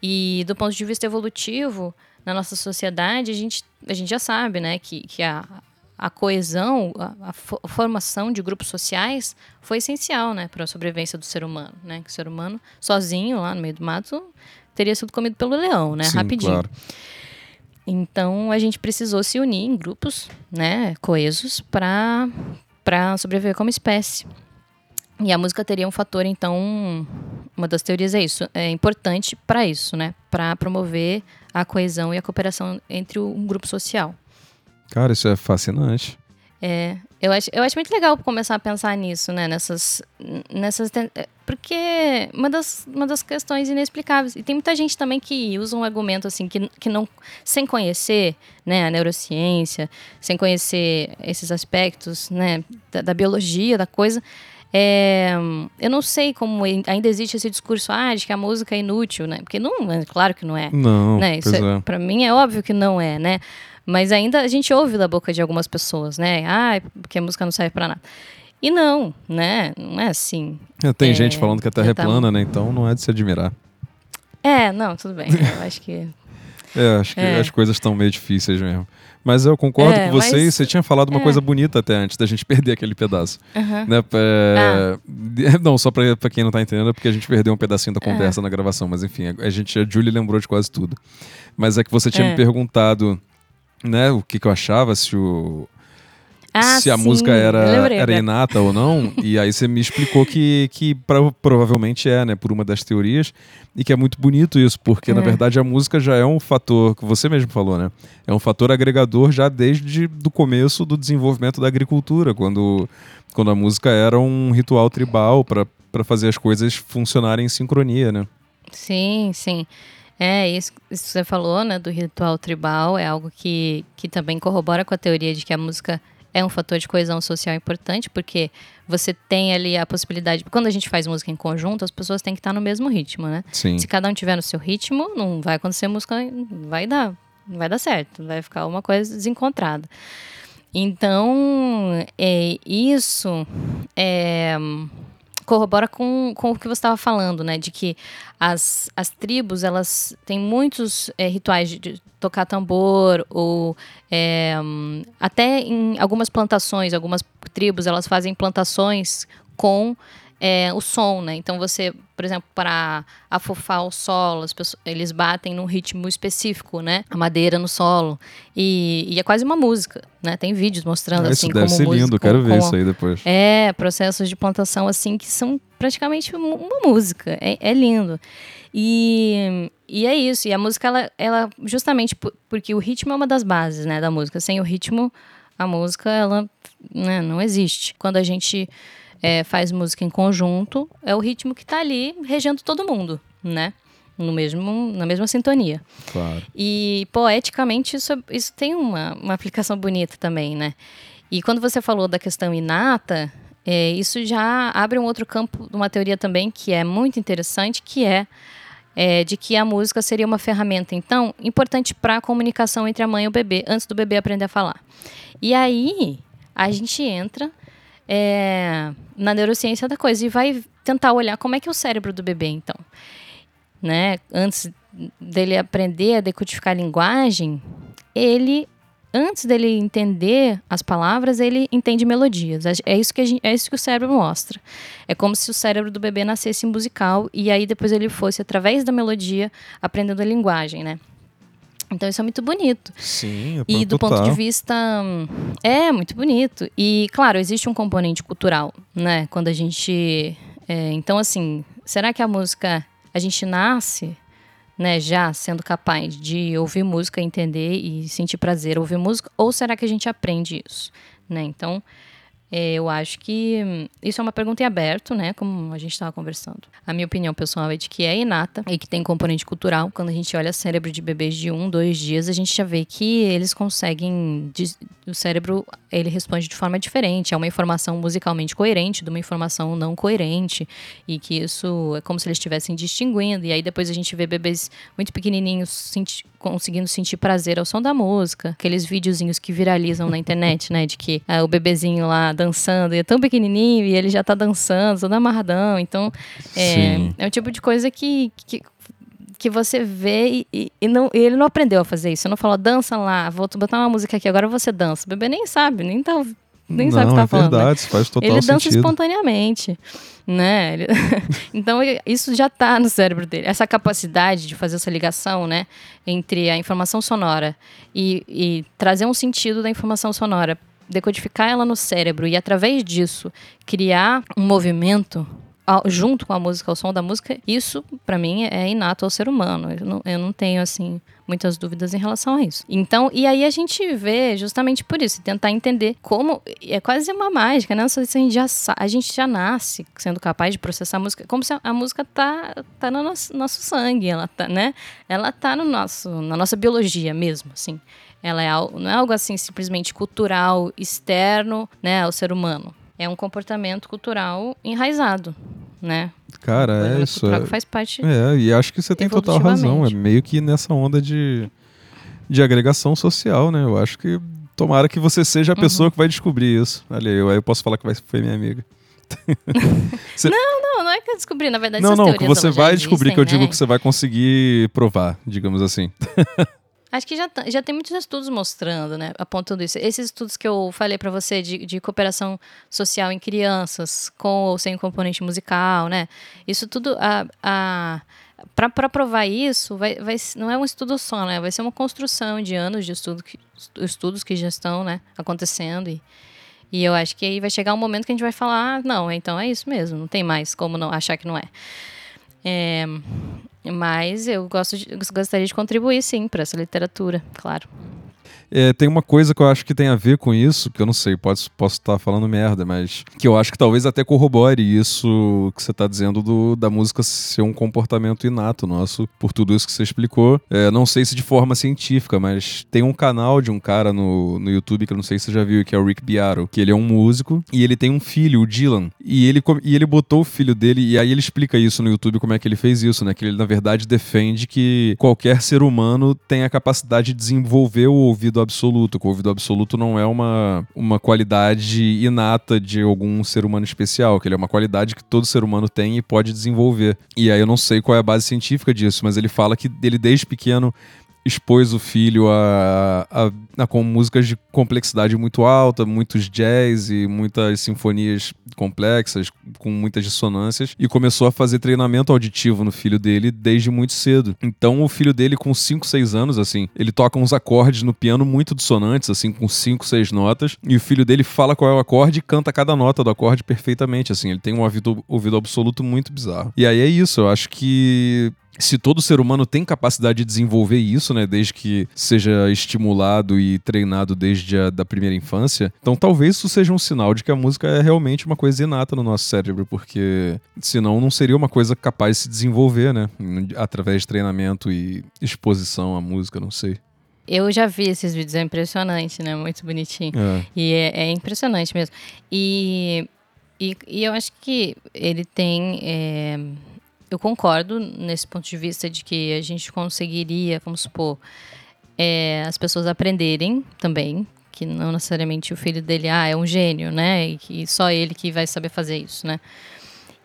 B: E do ponto de vista evolutivo, na nossa sociedade, a gente, a gente já sabe, né, que, que a, a coesão, a, a, formação de grupos sociais foi essencial, né, para a sobrevivência do ser humano, né? Que o ser humano sozinho lá no meio do mato teria sido comido pelo leão, né,
A: Sim,
B: rapidinho.
A: Claro.
B: Então a gente precisou se unir em grupos, né, coesos para para sobreviver como espécie. E a música teria um fator, então, uma das teorias é isso, é importante para isso, né, para promover a coesão e a cooperação entre um grupo social.
A: Cara, isso é fascinante.
B: É, eu acho, eu acho muito legal começar a pensar nisso, né? Nessas, nessas é, porque uma das, uma das questões inexplicáveis e tem muita gente também que usa um argumento assim que, que não sem conhecer, né, a neurociência, sem conhecer esses aspectos, né, da, da biologia da coisa, é, eu não sei como ainda existe esse discurso ah, de que a música é inútil, né? Porque não, é claro que não é.
A: Não,
B: né? Isso é,
A: é.
B: para mim é óbvio que não é, né? Mas ainda a gente ouve da boca de algumas pessoas, né? Ah, porque a música não serve para nada. E não, né? Não é assim.
A: É, tem é, gente falando que a Terra é tá... plana, né? Então não é de se admirar.
B: É, não, tudo bem. Eu acho que.
A: É, acho que é. as coisas estão meio difíceis mesmo. Mas eu concordo é, com você mas... você tinha falado uma é. coisa bonita até antes da gente (laughs) perder aquele pedaço.
B: Uhum.
A: Né? É... Ah. (laughs) Não, só pra quem não tá entendendo, é porque a gente perdeu um pedacinho da conversa na gravação. Mas enfim, a, gente, a Julie lembrou de quase tudo. Mas é que você tinha me perguntado né, o que, que eu achava, se o.
B: Ah,
A: se a
B: sim.
A: música era, era inata ou não, (laughs) e aí você me explicou que, que pra, provavelmente é, né, por uma das teorias, e que é muito bonito isso, porque é. na verdade a música já é um fator, que você mesmo falou, né, é um fator agregador já desde do começo do desenvolvimento da agricultura, quando, quando a música era um ritual tribal para fazer as coisas funcionarem em sincronia, né.
B: Sim, sim. É, isso, isso que você falou, né, do ritual tribal, é algo que, que também corrobora com a teoria de que a música é um fator de coesão social importante, porque você tem ali a possibilidade. Quando a gente faz música em conjunto, as pessoas têm que estar no mesmo ritmo, né?
A: Sim.
B: Se cada um tiver no seu ritmo, não vai acontecer música, vai dar, não vai dar certo, vai ficar uma coisa desencontrada. Então, é, isso é corrobora com, com o que você estava falando, né? De que as, as tribos, elas têm muitos é, rituais de, de, tocar tambor, ou é, até em algumas plantações, algumas tribos, elas fazem plantações com é, o som, né? Então você, por exemplo, para afofar o solo, pessoas, eles batem num ritmo específico, né? A madeira no solo. E, e é quase uma música, né? Tem vídeos mostrando
A: ah,
B: assim
A: isso deve
B: como
A: ser lindo, quero ver isso aí depois.
B: É, processos de plantação assim que são praticamente uma música. É, é lindo. E, e é isso. E a música, ela, ela justamente porque o ritmo é uma das bases, né, da música. Sem o ritmo, a música, ela né, não existe. Quando a gente é, faz música em conjunto, é o ritmo que está ali regendo todo mundo, né? no mesmo, na mesma sintonia.
A: Claro.
B: E poeticamente isso, isso tem uma, uma aplicação bonita também, né? E quando você falou da questão inata, é, isso já abre um outro campo de uma teoria também que é muito interessante, que é, é de que a música seria uma ferramenta, então, importante para a comunicação entre a mãe e o bebê, antes do bebê aprender a falar. E aí a gente entra é, na neurociência da coisa e vai tentar olhar como é que é o cérebro do bebê, então. Né? Antes dele aprender a decodificar a linguagem, ele antes dele entender as palavras, ele entende melodias. É isso que, gente, é isso que o cérebro mostra. É como se o cérebro do bebê nascesse musical e aí depois ele fosse, através da melodia, aprendendo a linguagem, né? Então isso é muito bonito.
A: Sim, é
B: E do
A: total.
B: ponto de vista. É, muito bonito. E, claro, existe um componente cultural, né? Quando a gente. É, então, assim, será que a música. A gente nasce né, já sendo capaz de ouvir música, entender e sentir prazer ouvir música, ou será que a gente aprende isso, né? Então, é, eu acho que hum, isso é uma pergunta em aberto, né? Como a gente estava conversando. A minha opinião pessoal é de que é inata e que tem componente cultural. Quando a gente olha cérebro de bebês de um, dois dias, a gente já vê que eles conseguem. O cérebro ele responde de forma diferente. É uma informação musicalmente coerente de uma informação não coerente. E que isso é como se eles estivessem distinguindo. E aí depois a gente vê bebês muito pequenininhos senti conseguindo sentir prazer ao som da música. Aqueles videozinhos que viralizam na internet, né? De que ah, o bebezinho lá dançando, e é tão pequenininho e ele já tá dançando, todo amarradão. Então, é, é o tipo de coisa que, que que você vê e, e, não, e ele não aprendeu a fazer isso. Você não falou, dança lá, vou botar uma música aqui, agora você dança. O bebê nem sabe, nem tá nem
A: não,
B: sabe o que tá
A: é
B: falando.
A: verdade,
B: né?
A: faz total
B: Ele dança
A: sentido.
B: espontaneamente, né? Ele... (laughs) então isso já tá no cérebro dele. Essa capacidade de fazer essa ligação, né, entre a informação sonora e, e trazer um sentido da informação sonora, decodificar ela no cérebro e através disso criar um movimento junto com a música, o som da música, isso para mim é inato ao ser humano. Eu não, eu não, tenho assim muitas dúvidas em relação a isso. Então, e aí a gente vê justamente por isso, tentar entender como é quase uma mágica, né? A gente já a gente já nasce sendo capaz de processar a música, como se a, a música tá tá no nosso, nosso sangue, ela tá, né? Ela tá no nosso na nossa biologia mesmo, assim. Ela é não é algo assim simplesmente cultural, externo, né, ao ser humano é um comportamento cultural enraizado, né?
A: Cara, é isso. É,
B: que faz parte.
A: É, e acho que você tem total razão. É meio que nessa onda de, de agregação social, né? Eu acho que tomara que você seja a pessoa uhum. que vai descobrir isso. Olha, eu, aí eu posso falar que vai, foi minha amiga. (laughs)
B: você... Não, não, não é que eu descobri, na verdade.
A: Não, não, que você vai descobrir,
B: existem,
A: que eu digo
B: né?
A: que você vai conseguir provar, digamos assim. (laughs)
B: Acho que já, já tem muitos estudos mostrando, né, apontando isso. Esses estudos que eu falei para você de, de cooperação social em crianças, com ou sem componente musical, né? Isso tudo, a, a, para provar isso, vai, vai, não é um estudo só, né? Vai ser uma construção de anos de estudo que, estudos que já estão né, acontecendo. E, e eu acho que aí vai chegar um momento que a gente vai falar, ah, não, então é isso mesmo, não tem mais como não achar que não é. É, mas eu gosto de, gostaria de contribuir, sim, para essa literatura, claro.
A: É, tem uma coisa que eu acho que tem a ver com isso, que eu não sei, posso estar falando merda, mas que eu acho que talvez até corrobore isso que você está dizendo do, da música ser um comportamento inato nosso, por tudo isso que você explicou. É, não sei se de forma científica, mas tem um canal de um cara no, no YouTube que eu não sei se você já viu, que é o Rick Beato, que ele é um músico e ele tem um filho, o Dylan, e ele, e ele botou o filho dele, e aí ele explica isso no YouTube, como é que ele fez isso, né? Que ele, na verdade, defende que qualquer ser humano tem a capacidade de desenvolver o ouvido absoluto, o ouvido absoluto não é uma, uma qualidade inata de algum ser humano especial, que ele é uma qualidade que todo ser humano tem e pode desenvolver. E aí eu não sei qual é a base científica disso, mas ele fala que ele desde pequeno expôs o filho a, a, a, com músicas de complexidade muito alta, muitos jazz e muitas sinfonias complexas, com muitas dissonâncias, e começou a fazer treinamento auditivo no filho dele desde muito cedo. Então o filho dele, com 5, 6 anos, assim, ele toca uns acordes no piano muito dissonantes, assim, com 5, 6 notas, e o filho dele fala qual é o acorde e canta cada nota do acorde perfeitamente, assim, ele tem um ouvido, ouvido absoluto muito bizarro. E aí é isso, eu acho que se todo ser humano tem capacidade de desenvolver isso, né, desde que seja estimulado e treinado desde a da primeira infância, então talvez isso seja um sinal de que a música é realmente uma coisa inata no nosso cérebro, porque senão não seria uma coisa capaz de se desenvolver, né, através de treinamento e exposição à música, não sei.
B: Eu já vi esses vídeos, é impressionante, né? Muito bonitinho. É. E é, é, impressionante mesmo. E, e, e, eu acho que ele tem. É, eu concordo nesse ponto de vista de que a gente conseguiria, vamos supor, é, as pessoas aprenderem também, que não necessariamente o filho dele ah, é um gênio, né? E que só ele que vai saber fazer isso, né?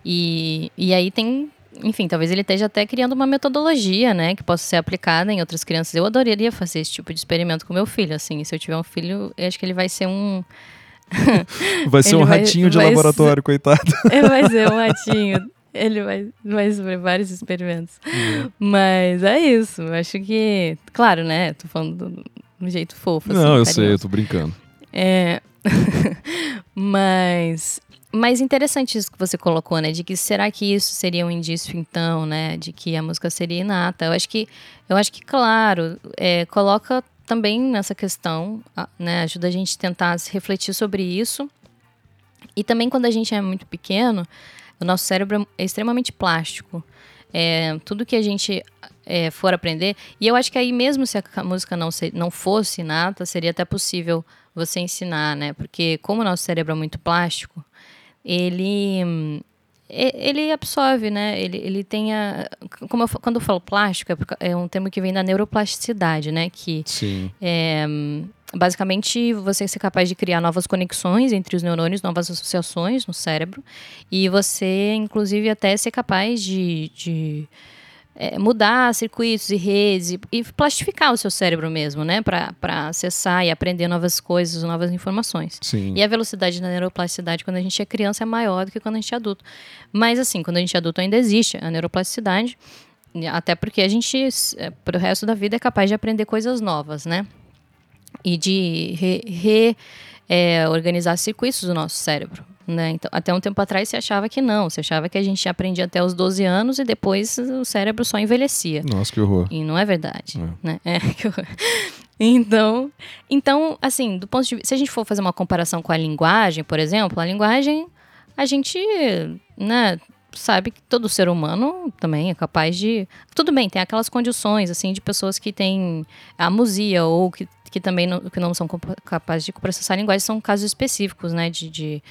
B: E, e aí tem enfim, talvez ele esteja até criando uma metodologia, né, que possa ser aplicada em outras crianças. Eu adoraria fazer esse tipo de experimento com meu filho, assim. Se eu tiver um filho, eu acho que ele vai ser um
A: vai (laughs) ser um ratinho de laboratório,
B: ser...
A: coitado.
B: Ele (laughs) vai ser um ratinho. Ele vai, vai sofrer vários experimentos. Uhum. Mas é isso. Eu acho que. Claro, né? Tô falando do, um jeito fofo.
A: Não,
B: assim,
A: eu
B: carinhoso.
A: sei, eu tô brincando.
B: É. (laughs) Mas mas interessante isso que você colocou, né? De que será que isso seria um indício, então, né? De que a música seria inata. Eu acho que, eu acho que claro, é, coloca também nessa questão, né? Ajuda a gente a tentar se refletir sobre isso. E também quando a gente é muito pequeno, o nosso cérebro é extremamente plástico. É, tudo que a gente é, for aprender. E eu acho que aí, mesmo se a música não, se, não fosse inata, seria até possível você ensinar, né? Porque como o nosso cérebro é muito plástico, ele ele absorve, né? Ele, ele tem a. Como eu, quando eu falo plástico, é, é um termo que vem da neuroplasticidade, né? Que
A: Sim.
B: É, basicamente você ser capaz de criar novas conexões entre os neurônios, novas associações no cérebro, e você, inclusive, até ser capaz de, de é, mudar circuitos e redes e, e, plastificar o seu cérebro mesmo, né? Para acessar e aprender novas coisas, novas informações.
A: Sim.
B: E a velocidade da neuroplasticidade quando a gente é criança é maior do que quando a gente é adulto. Mas, assim, quando a gente é adulto ainda existe a neuroplasticidade, até porque a gente, é, para o resto da vida, é capaz de aprender coisas novas, né? E de re, re é, organizar circuitos do nosso cérebro. Né? Então, até um tempo atrás você achava que não, você achava que a gente aprendia até os 12 anos e depois o cérebro só envelhecia.
A: Nossa, que horror.
B: E não é verdade. É. Né? É, (laughs) que horror. Então, então, assim, do ponto de se a gente for fazer uma comparação com a linguagem, por exemplo, a linguagem, a gente, né, sabe que todo ser humano também é capaz de. Tudo bem, tem aquelas condições, assim, de pessoas que têm amusia ou que, que também não, que não são capazes de processar a linguagem, são casos específicos, né, de, de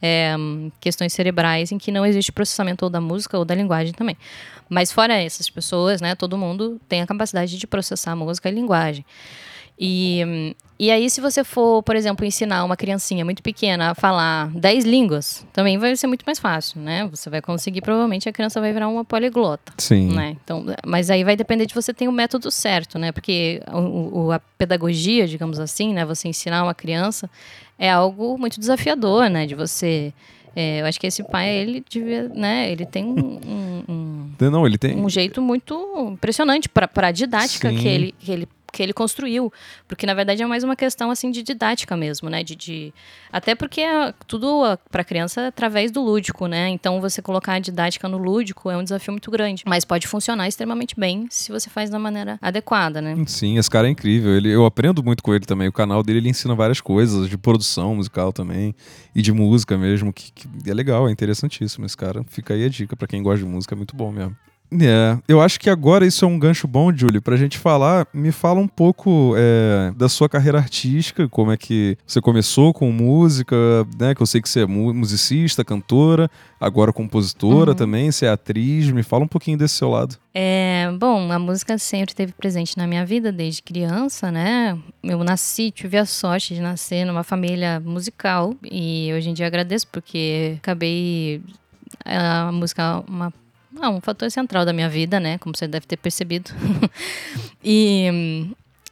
B: é, questões cerebrais em que não existe processamento ou da música ou da linguagem também. Mas fora essas pessoas, né, todo mundo tem a capacidade de processar música e linguagem. E, e aí, se você for, por exemplo, ensinar uma criancinha muito pequena a falar 10 línguas, também vai ser muito mais fácil, né? Você vai conseguir, provavelmente, a criança vai virar uma poliglota.
A: Sim.
B: Né? Então, mas aí vai depender de você ter o método certo, né? Porque o, o, a pedagogia, digamos assim, né? Você ensinar uma criança é algo muito desafiador, né? De você. É, eu acho que esse pai, ele devia, né? Ele tem um, um,
A: um não, ele tem
B: um jeito muito impressionante para a didática que ele, que ele que ele construiu, porque na verdade é mais uma questão assim de didática mesmo, né? De, de... até porque é tudo para criança é através do lúdico, né? Então você colocar a didática no lúdico é um desafio muito grande, mas pode funcionar extremamente bem se você faz da maneira adequada, né?
A: Sim, esse cara é incrível. Ele, eu aprendo muito com ele também. O canal dele ele ensina várias coisas de produção musical também e de música mesmo, que, que é legal, é interessantíssimo. Esse cara fica aí a dica para quem gosta de música, é muito bom mesmo. É, eu acho que agora isso é um gancho bom, Julie, pra gente falar. Me fala um pouco é, da sua carreira artística, como é que você começou com música, né? Que eu sei que você é musicista, cantora, agora compositora uhum. também, você é atriz. Me fala um pouquinho desse seu lado.
B: É, bom, a música sempre esteve presente na minha vida desde criança, né? Eu nasci, tive a sorte de nascer numa família musical e hoje em dia agradeço porque acabei a música uma ah, um fator central da minha vida, né? Como você deve ter percebido. (laughs) e,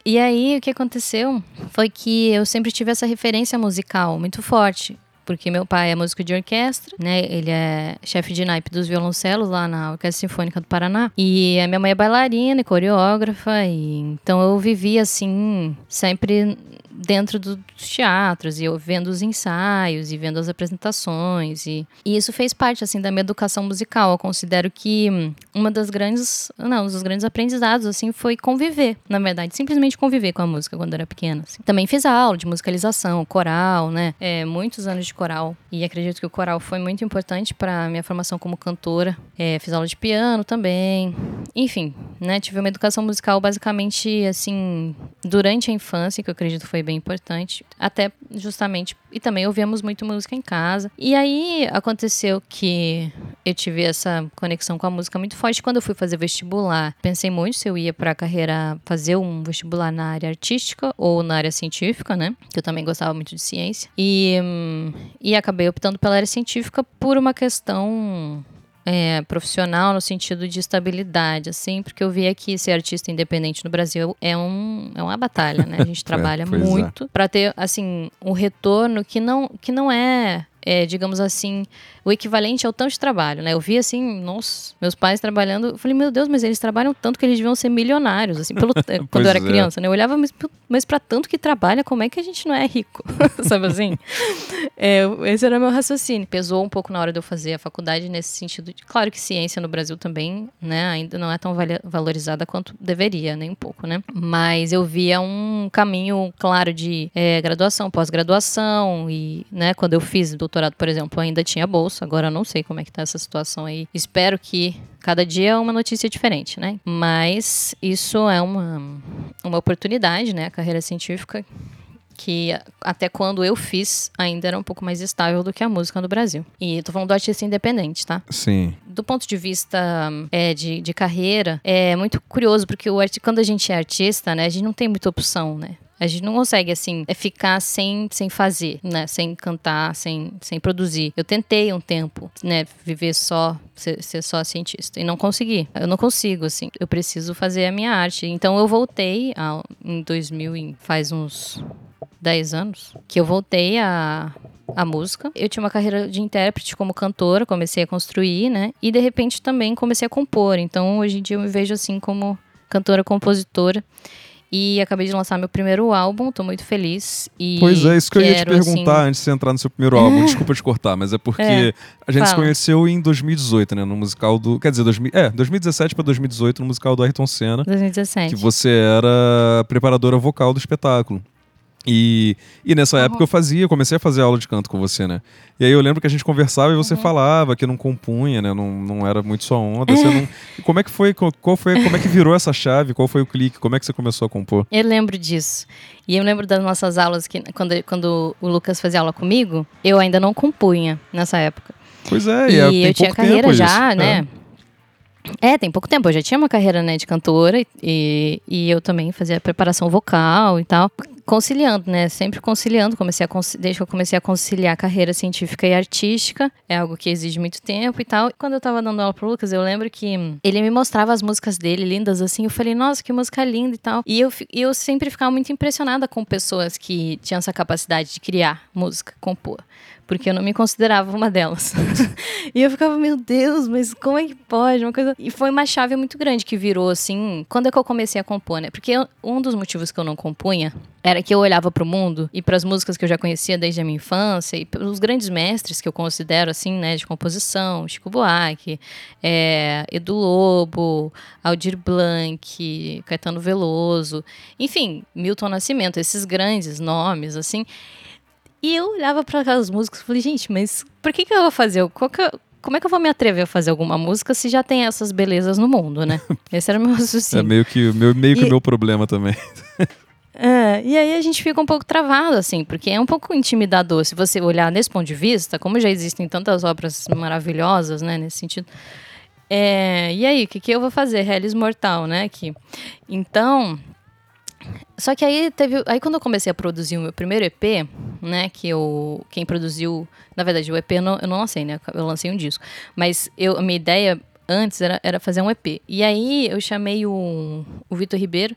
B: e aí, o que aconteceu foi que eu sempre tive essa referência musical muito forte. Porque meu pai é músico de orquestra, né? Ele é chefe de naipe dos violoncelos lá na Orquestra Sinfônica do Paraná. E a minha mãe é bailarina e coreógrafa. E então eu vivi assim, sempre dentro dos teatros e eu vendo os ensaios e vendo as apresentações e, e isso fez parte assim da minha educação musical. Eu considero que uma das grandes, não, um dos grandes aprendizados assim foi conviver, na verdade, simplesmente conviver com a música quando eu era pequena. Assim. Também fiz aula de musicalização, coral, né? É, muitos anos de coral e acredito que o coral foi muito importante para minha formação como cantora. É, fiz aula de piano também, enfim, né? Tive uma educação musical basicamente assim durante a infância, que eu acredito foi bem importante, até justamente e também ouvimos muito música em casa. E aí aconteceu que eu tive essa conexão com a música muito forte quando eu fui fazer vestibular. Pensei muito se eu ia para a carreira fazer um vestibular na área artística ou na área científica, né? Que eu também gostava muito de ciência. E, hum, e acabei optando pela área científica por uma questão é, profissional no sentido de estabilidade, assim, porque eu vi que ser artista independente no Brasil é, um, é uma batalha, né? A gente (laughs) trabalha é, muito é. para ter, assim, um retorno que não, que não é é, digamos assim, o equivalente ao tanto de trabalho, né? Eu vi assim, nossa, meus pais trabalhando, eu falei, meu Deus, mas eles trabalham tanto que eles deviam ser milionários, assim, pelo, (laughs) quando eu era é. criança, né? Eu olhava, mas, mas para tanto que trabalha, como é que a gente não é rico? (laughs) Sabe assim? É, esse era meu raciocínio. Pesou um pouco na hora de eu fazer a faculdade nesse sentido. De, claro que ciência no Brasil também, né, ainda não é tão valorizada quanto deveria, nem um pouco, né? Mas eu via um caminho claro de é, graduação, pós-graduação e, né, quando eu fiz doutorado doutorado, por exemplo, ainda tinha bolsa. Agora eu não sei como é que tá essa situação aí. Espero que cada dia é uma notícia diferente, né? Mas isso é uma, uma oportunidade, né? A carreira científica que até quando eu fiz ainda era um pouco mais estável do que a música no Brasil. E tô falando do artista independente, tá?
A: Sim.
B: Do ponto de vista é, de, de carreira, é muito curioso, porque o quando a gente é artista, né, a gente não tem muita opção, né? A gente não consegue, assim, é ficar sem, sem fazer, né? Sem cantar, sem, sem produzir. Eu tentei um tempo, né? Viver só, ser, ser só cientista. E não consegui. Eu não consigo, assim. Eu preciso fazer a minha arte. Então eu voltei ao, em 2000, faz uns 10 anos, que eu voltei a, a música. Eu tinha uma carreira de intérprete como cantora, comecei a construir, né? E de repente também comecei a compor. Então hoje em dia eu me vejo assim como cantora, compositora. E acabei de lançar meu primeiro álbum, tô muito feliz. E
A: pois é, isso que quero, eu ia te perguntar assim... antes de entrar no seu primeiro álbum. Desculpa te cortar, mas é porque é, a gente fala. se conheceu em 2018, né? No musical do. Quer dizer, 2000, é, 2017 para 2018, no musical do Ayrton Senna.
B: 2017.
A: Que você era preparadora vocal do espetáculo. E, e nessa uhum. época eu fazia, comecei a fazer aula de canto com você, né? E aí eu lembro que a gente conversava e você uhum. falava que não compunha, né? Não, não era muito sua onda. Não... (laughs) Como é que foi? Qual foi? Como é que virou essa chave? Qual foi o clique? Como é que você começou a compor?
B: Eu lembro disso. E eu lembro das nossas aulas que quando, quando o Lucas fazia aula comigo, eu ainda não compunha nessa época.
A: Pois é,
B: e,
A: e
B: eu tinha carreira já,
A: isso.
B: né? É. é. tem pouco tempo. Eu já tinha uma carreira né, de cantora e, e eu também fazia preparação vocal e tal conciliando, né? Sempre conciliando. Comecei a desde que eu comecei a conciliar carreira científica e artística, é algo que exige muito tempo e tal. Quando eu tava dando aula pro Lucas, eu lembro que ele me mostrava as músicas dele lindas assim. Eu falei, nossa, que música linda e tal. E eu, eu sempre ficava muito impressionada com pessoas que tinham essa capacidade de criar música, compor porque eu não me considerava uma delas. (laughs) e eu ficava, meu Deus, mas como é que pode? Uma coisa. E foi uma chave muito grande que virou assim. Quando é que eu comecei a compor, né? Porque eu, um dos motivos que eu não compunha era que eu olhava para o mundo e para as músicas que eu já conhecia desde a minha infância e pelos grandes mestres que eu considero assim, né, de composição, Chico Buarque, é, Edu Lobo, Aldir Blanc, Caetano Veloso, enfim, Milton Nascimento, esses grandes nomes assim. E eu olhava para aquelas músicas e falei, gente, mas por que, que eu vou fazer? Que, como é que eu vou me atrever a fazer alguma música se já tem essas belezas no mundo, né? (laughs) Esse era o meu raciocínio.
A: É meio que, meu, meio que o meu problema também. (laughs)
B: É, e aí a gente fica um pouco travado, assim, porque é um pouco intimidador. Se você olhar nesse ponto de vista, como já existem tantas obras maravilhosas, né, nesse sentido. É, e aí, o que, que eu vou fazer? Hellis Mortal, né, aqui. Então, só que aí teve. Aí quando eu comecei a produzir o meu primeiro EP, né? Que eu. Quem produziu. Na verdade, o EP eu não, eu não lancei, né? Eu lancei um disco. Mas eu, a minha ideia antes era, era fazer um EP. E aí eu chamei o, o Vitor Ribeiro.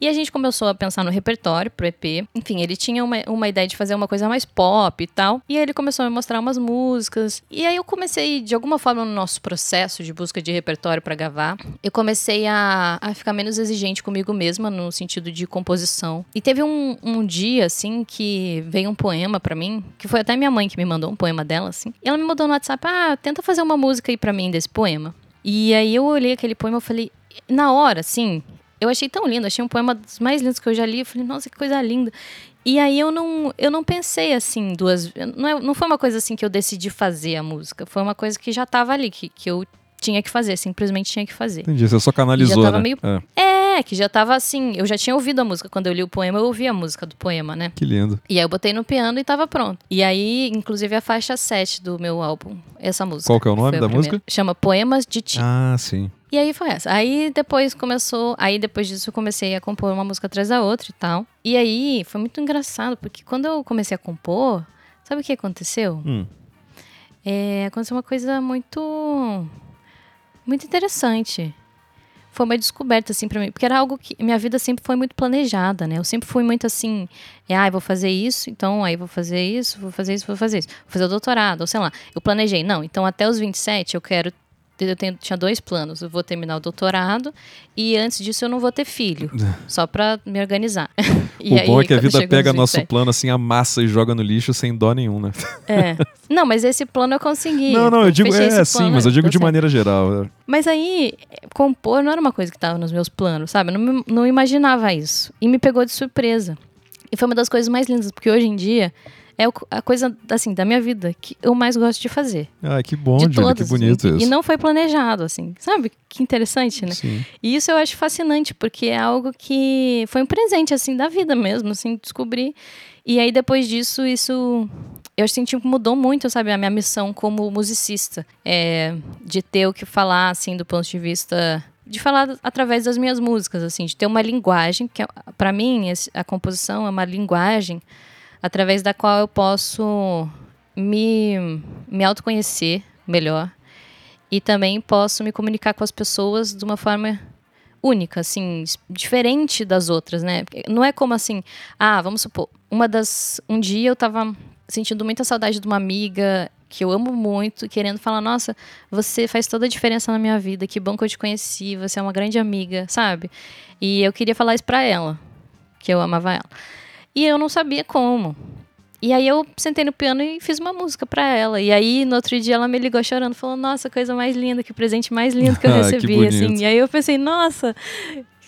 B: E a gente começou a pensar no repertório pro EP. Enfim, ele tinha uma, uma ideia de fazer uma coisa mais pop e tal. E aí ele começou a me mostrar umas músicas. E aí eu comecei, de alguma forma, no nosso processo de busca de repertório para gravar, eu comecei a, a ficar menos exigente comigo mesma no sentido de composição. E teve um, um dia, assim, que veio um poema para mim, que foi até minha mãe que me mandou um poema dela, assim. E ela me mandou no WhatsApp: ah, tenta fazer uma música aí para mim desse poema. E aí eu olhei aquele poema e falei, na hora, assim, eu achei tão lindo, achei um poema dos mais lindos que eu já li. Eu falei, nossa, que coisa linda. E aí eu não, eu não pensei assim duas não, é, não foi uma coisa assim que eu decidi fazer a música. Foi uma coisa que já estava ali, que, que eu tinha que fazer, simplesmente tinha que fazer.
A: Entendi, você só canalizou, já
B: né? Meio... É. é. que já estava assim, eu já tinha ouvido a música. Quando eu li o poema, eu ouvi a música do poema, né?
A: Que lindo.
B: E aí eu botei no piano e estava pronto. E aí, inclusive, a faixa 7 do meu álbum, essa música.
A: Qual que é o nome da música?
B: Chama Poemas de Ti.
A: Ah, sim.
B: E aí foi essa. Aí depois começou. Aí depois disso eu comecei a compor uma música atrás da outra e tal. E aí foi muito engraçado, porque quando eu comecei a compor, sabe o que aconteceu?
A: Hum.
B: É, aconteceu uma coisa muito. Muito interessante. Foi uma descoberta, assim, pra mim. Porque era algo que. Minha vida sempre foi muito planejada, né? Eu sempre fui muito assim. É, ah, vou fazer isso, então aí vou fazer isso, vou fazer isso, vou fazer isso. Vou fazer o doutorado, ou sei lá. Eu planejei. Não, então até os 27 eu quero eu tenho, tinha dois planos. Eu vou terminar o doutorado e antes disso eu não vou ter filho. só para me organizar. (laughs)
A: o aí, bom é que a vida pega nosso plano assim, amassa e joga no lixo sem dó nenhum, né?
B: É. Não, mas esse plano eu consegui.
A: Não, não, eu, eu digo, é sim, mas eu digo de maneira geral. É.
B: Mas aí, compor não era uma coisa que estava nos meus planos, sabe? Eu não, não imaginava isso. E me pegou de surpresa. E foi uma das coisas mais lindas, porque hoje em dia é a coisa, assim, da minha vida que eu mais gosto de fazer.
A: Ah, que bom, de Julia, que bonito
B: assim,
A: isso.
B: E não foi planejado, assim, sabe? Que interessante, né?
A: Sim.
B: E isso eu acho fascinante, porque é algo que foi um presente, assim, da vida mesmo, assim, descobrir. E aí, depois disso, isso eu senti que mudou muito, sabe, a minha missão como musicista. É, de ter o que falar, assim, do ponto de vista de falar através das minhas músicas, assim, de ter uma linguagem que para mim a composição é uma linguagem através da qual eu posso me, me autoconhecer melhor e também posso me comunicar com as pessoas de uma forma única, assim, diferente das outras, né? Não é como assim, ah, vamos supor, uma das um dia eu tava sentindo muita saudade de uma amiga que eu amo muito, querendo falar, nossa, você faz toda a diferença na minha vida, que bom que eu te conheci, você é uma grande amiga, sabe? E eu queria falar isso para ela, que eu amava ela. E eu não sabia como. E aí eu sentei no piano e fiz uma música para ela. E aí no outro dia ela me ligou chorando, falou: "Nossa, coisa mais linda, que presente mais lindo que eu (laughs) recebi",
A: que
B: assim. E aí eu pensei: "Nossa,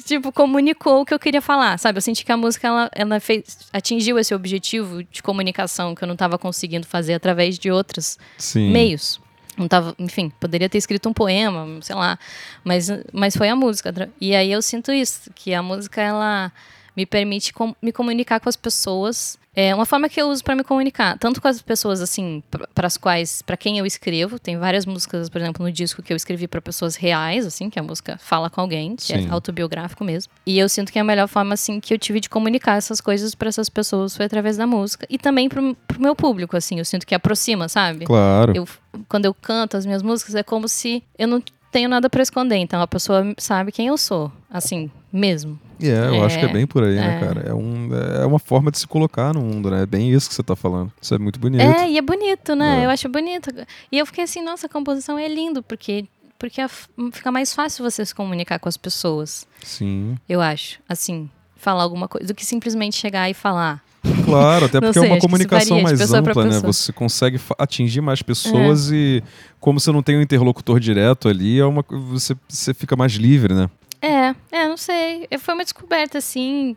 B: tipo, comunicou o que eu queria falar, sabe? Eu senti que a música ela, ela fez, atingiu esse objetivo de comunicação que eu não estava conseguindo fazer através de outros
A: Sim.
B: meios. Não tava, enfim, poderia ter escrito um poema, sei lá, mas mas foi a música. E aí eu sinto isso, que a música ela me permite com, me comunicar com as pessoas. É uma forma que eu uso para me comunicar, tanto com as pessoas assim, para as quais, para quem eu escrevo. Tem várias músicas, por exemplo, no disco que eu escrevi para pessoas reais, assim, que a música fala com alguém, que é Sim. é autobiográfico mesmo. E eu sinto que a melhor forma assim que eu tive de comunicar essas coisas para essas pessoas foi através da música e também pro, pro meu público, assim. Eu sinto que aproxima, sabe?
A: Claro.
B: Eu, quando eu canto as minhas músicas é como se eu não tenho nada para esconder, então a pessoa sabe quem eu sou, assim, mesmo.
A: É, eu é, acho que é bem por aí, né, é. cara? É, um, é uma forma de se colocar no mundo, né? É bem isso que você tá falando. Isso é muito bonito.
B: É, e é bonito, né? É. Eu acho bonito. E eu fiquei assim, nossa, a composição é lindo, porque porque fica mais fácil você se comunicar com as pessoas.
A: Sim.
B: Eu acho. Assim, falar alguma coisa, do que simplesmente chegar e falar.
A: Claro, até porque sei, é uma comunicação mais ampla, né? Você consegue atingir mais pessoas é. e como você não tem um interlocutor direto ali, é uma, você, você fica mais livre, né?
B: É, é, não sei. Foi uma descoberta, assim,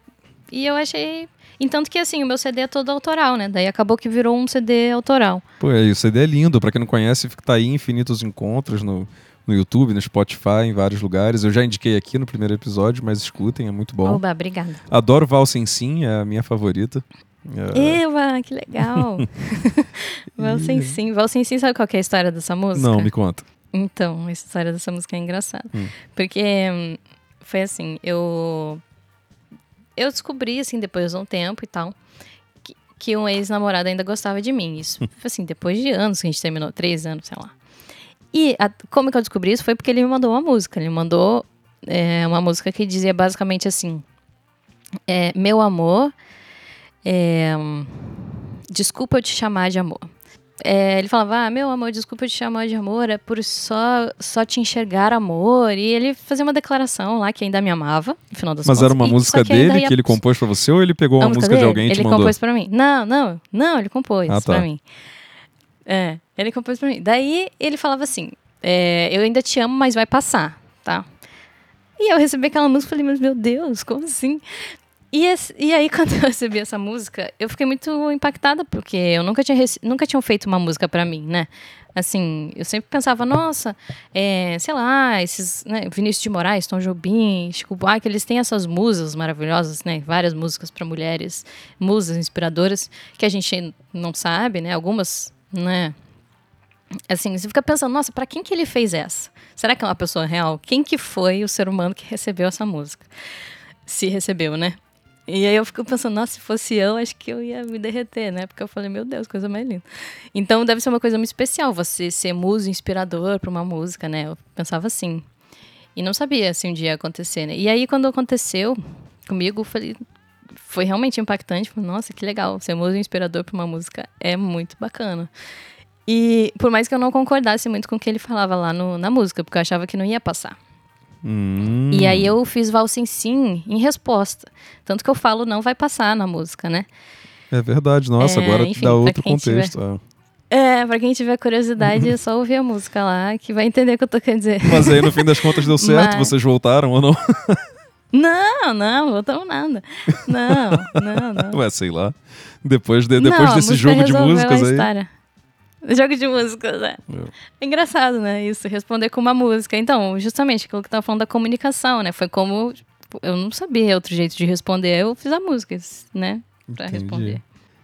B: e eu achei. Entanto que, assim, o meu CD é todo autoral, né? Daí acabou que virou um CD autoral.
A: Pô, e o CD é lindo. Pra quem não conhece, tá aí infinitos encontros no, no YouTube, no Spotify, em vários lugares. Eu já indiquei aqui no primeiro episódio, mas escutem, é muito bom.
B: Oba, obrigada.
A: Adoro Valsen Sim, é a minha favorita.
B: É... Eva, que legal! (laughs) Valsen Sim. Valsen Sim, sabe qual é a história dessa música?
A: Não, me conta.
B: Então, a história dessa música é engraçada. Hum. Porque hum, foi assim, eu. Eu descobri, assim, depois de um tempo e tal, que, que um ex-namorado ainda gostava de mim. Isso, assim, depois de anos que a gente terminou, três anos, sei lá. E a, como que eu descobri isso? Foi porque ele me mandou uma música. Ele me mandou É uma música que dizia basicamente assim: é, Meu amor, é, desculpa eu te chamar de amor. É, ele falava, ah, meu amor, desculpa eu te chamar de amor, é por só, só te enxergar amor. E ele fazia uma declaração lá que ainda me amava, no final das
A: Mas
B: contas.
A: era uma
B: E-
A: música
B: que
A: dele
B: ia-
A: que ele compôs pra você ou ele pegou
B: a
A: uma música de
B: dele,
A: alguém e te
B: Ele
A: mandou?
B: compôs pra mim. Não, não, não, ele compôs
A: Ah, tá.
B: pra mim. É, ele compôs pra mim. Daí ele falava assim: é, Eu ainda te amo, mas vai passar, tá? E eu recebi aquela música e falei: Mas meu Deus, como assim? E, esse- e aí, (laughs) quando eu recebi essa música, eu fiquei muito impactada, porque eu nunca tinha, nunca tinha feito uma música pra mim, né? Assim, eu sempre pensava, nossa, é, sei lá, esses, né, Vinícius de Moraes, Tom Jobim, Chico Buarque, eles têm essas musas maravilhosas, né? Várias músicas pra mulheres, musas inspiradoras, que a gente não sabe, né? Algumas, né? Assim, você fica pensando, nossa, pra quem que ele fez essa? Será que é uma pessoa real? Quem que foi o ser humano que recebeu essa música? Se recebeu, né? E aí eu fico pensando, nossa, se fosse eu, acho que eu ia me derreter, né? Porque eu falei, meu Deus, coisa mais linda. Então deve ser uma coisa muito especial você ser muso inspirador pra uma música, né? Eu pensava assim. E não sabia se um dia ia acontecer, né? E aí quando aconteceu comigo, eu falei, foi realmente impactante. Nossa, que legal. Ser muso inspirador pra uma música é muito bacana. E por mais que eu não concordasse muito com o que ele falava lá no- na música, porque eu achava que não ia passar.
A: Hum,
B: E aí eu fiz valsem sim em resposta. Tanto que eu falo não vai passar na música, né?
A: É verdade, nossa,
B: É,
A: agora
B: enfim,
A: dá outro
B: quem tiver-
A: contexto. é.
B: É, pra quem tiver curiosidade, é (laughs) só ouvir a música lá que vai entender o que eu tô querendo dizer.
A: Mas aí no fim das (laughs) contas deu certo,
B: Mas-
A: vocês voltaram ou não? (laughs)
B: Não, não, voltamos nada. Não, não, não.
A: Ué, sei lá. Depois, de, depois
B: Não,
A: desse jogo de músicas aí.
B: história. Jogo de músicas, né? É engraçado, né? Isso, responder com uma música. Então, justamente aquilo que eu tava falando da comunicação, né? Foi como tipo, eu não sabia outro jeito de responder, eu fiz a música, né? Pra
A: Entendi.
B: responder.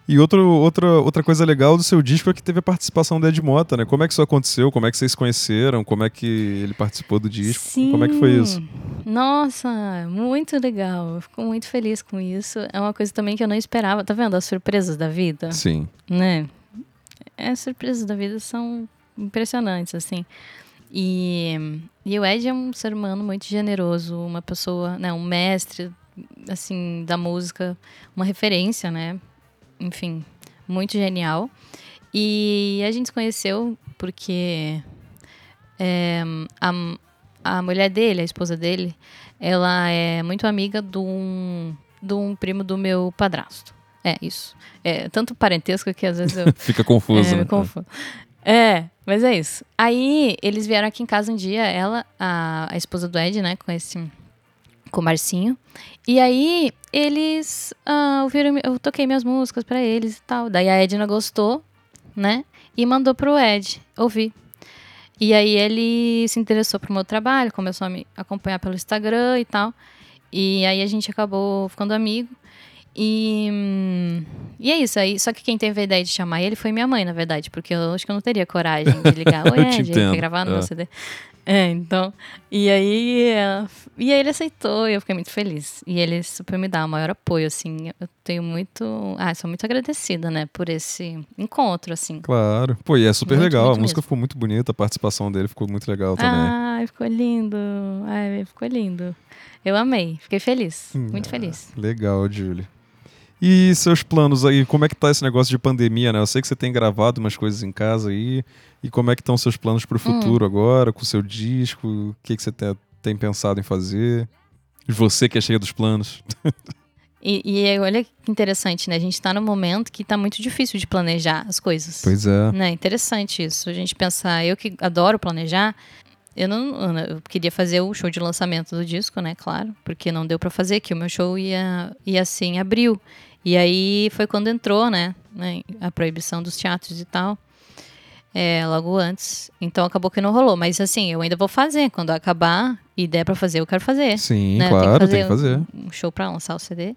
A: E outro, outra, outra coisa legal do seu disco é que teve a participação do Ed Mota, né? Como é que isso aconteceu? Como é que vocês se conheceram? Como é que ele participou do disco? Como é que foi isso?
B: Sim. Nossa, muito legal. Eu fico muito feliz com isso. É uma coisa também que eu não esperava. Tá vendo as surpresas da vida?
A: Sim.
B: né? As surpresas da vida são impressionantes, assim. E, e o Ed é um ser humano muito generoso, uma pessoa, né, um mestre, assim, da música, uma referência, né? Enfim, muito genial. E a gente se conheceu porque é, a, a mulher dele, a esposa dele, ela é muito amiga de um, de um primo do meu padrasto. É, isso. É tanto parentesco que às vezes eu (laughs)
A: Fica confuso,
B: é,
A: né?
B: É, mas é isso. Aí eles vieram aqui em casa um dia, ela, a, a esposa do Ed, né, com esse com o Marcinho. E aí eles ah, ouviram, eu toquei minhas músicas pra eles e tal. Daí a Edna gostou, né? E mandou pro Ed ouvir. E aí ele se interessou pro meu trabalho, começou a me acompanhar pelo Instagram e tal. E aí a gente acabou ficando amigo. E, hum, e é isso aí. Só que quem teve a ideia de chamar ele foi minha mãe, na verdade, porque eu acho que eu não teria coragem de ligar. (laughs) Oi,
A: te
B: Ed, quer gravar no
A: é.
B: meu CD. É, então. E aí, e aí ele aceitou e eu fiquei muito feliz. E ele super me dá o maior apoio, assim. Eu tenho muito. Ah, sou muito agradecida, né, por esse encontro, assim.
A: Claro. Pô, e é super
B: Muito,
A: legal.
B: muito
A: a música
B: mesmo.
A: ficou muito bonita, a participação dele ficou muito legal também.
B: Ai, ficou lindo. Ai, ficou lindo. Eu amei, fiquei feliz. Muito
A: Ah,
B: feliz.
A: Legal, Julie. E seus planos aí, como é que tá esse negócio de pandemia, né? Eu sei que você tem gravado umas coisas em casa aí. E como é que estão seus planos
B: Hum.
A: pro futuro agora, com o seu disco? O que, que você tem, tem pensado em fazer? Você que é cheio dos planos. (laughs)
B: E, e aí, olha que interessante, né? A gente tá num momento que tá muito difícil de planejar as coisas.
A: Pois é.
B: Né? Interessante isso. A gente pensar, eu que adoro planejar, eu não eu queria fazer o show de lançamento do disco, né? Claro, porque não deu pra fazer, que o meu show ia, ia ser em abril. E aí foi quando entrou, né? né, A proibição dos teatros e tal. É, logo antes. Então acabou que não rolou. Mas assim, eu ainda vou fazer. Quando acabar e der pra fazer, eu quero fazer.
A: Sim,
B: né?
A: claro, tem que fazer.
B: Um, um show pra lançar o CD.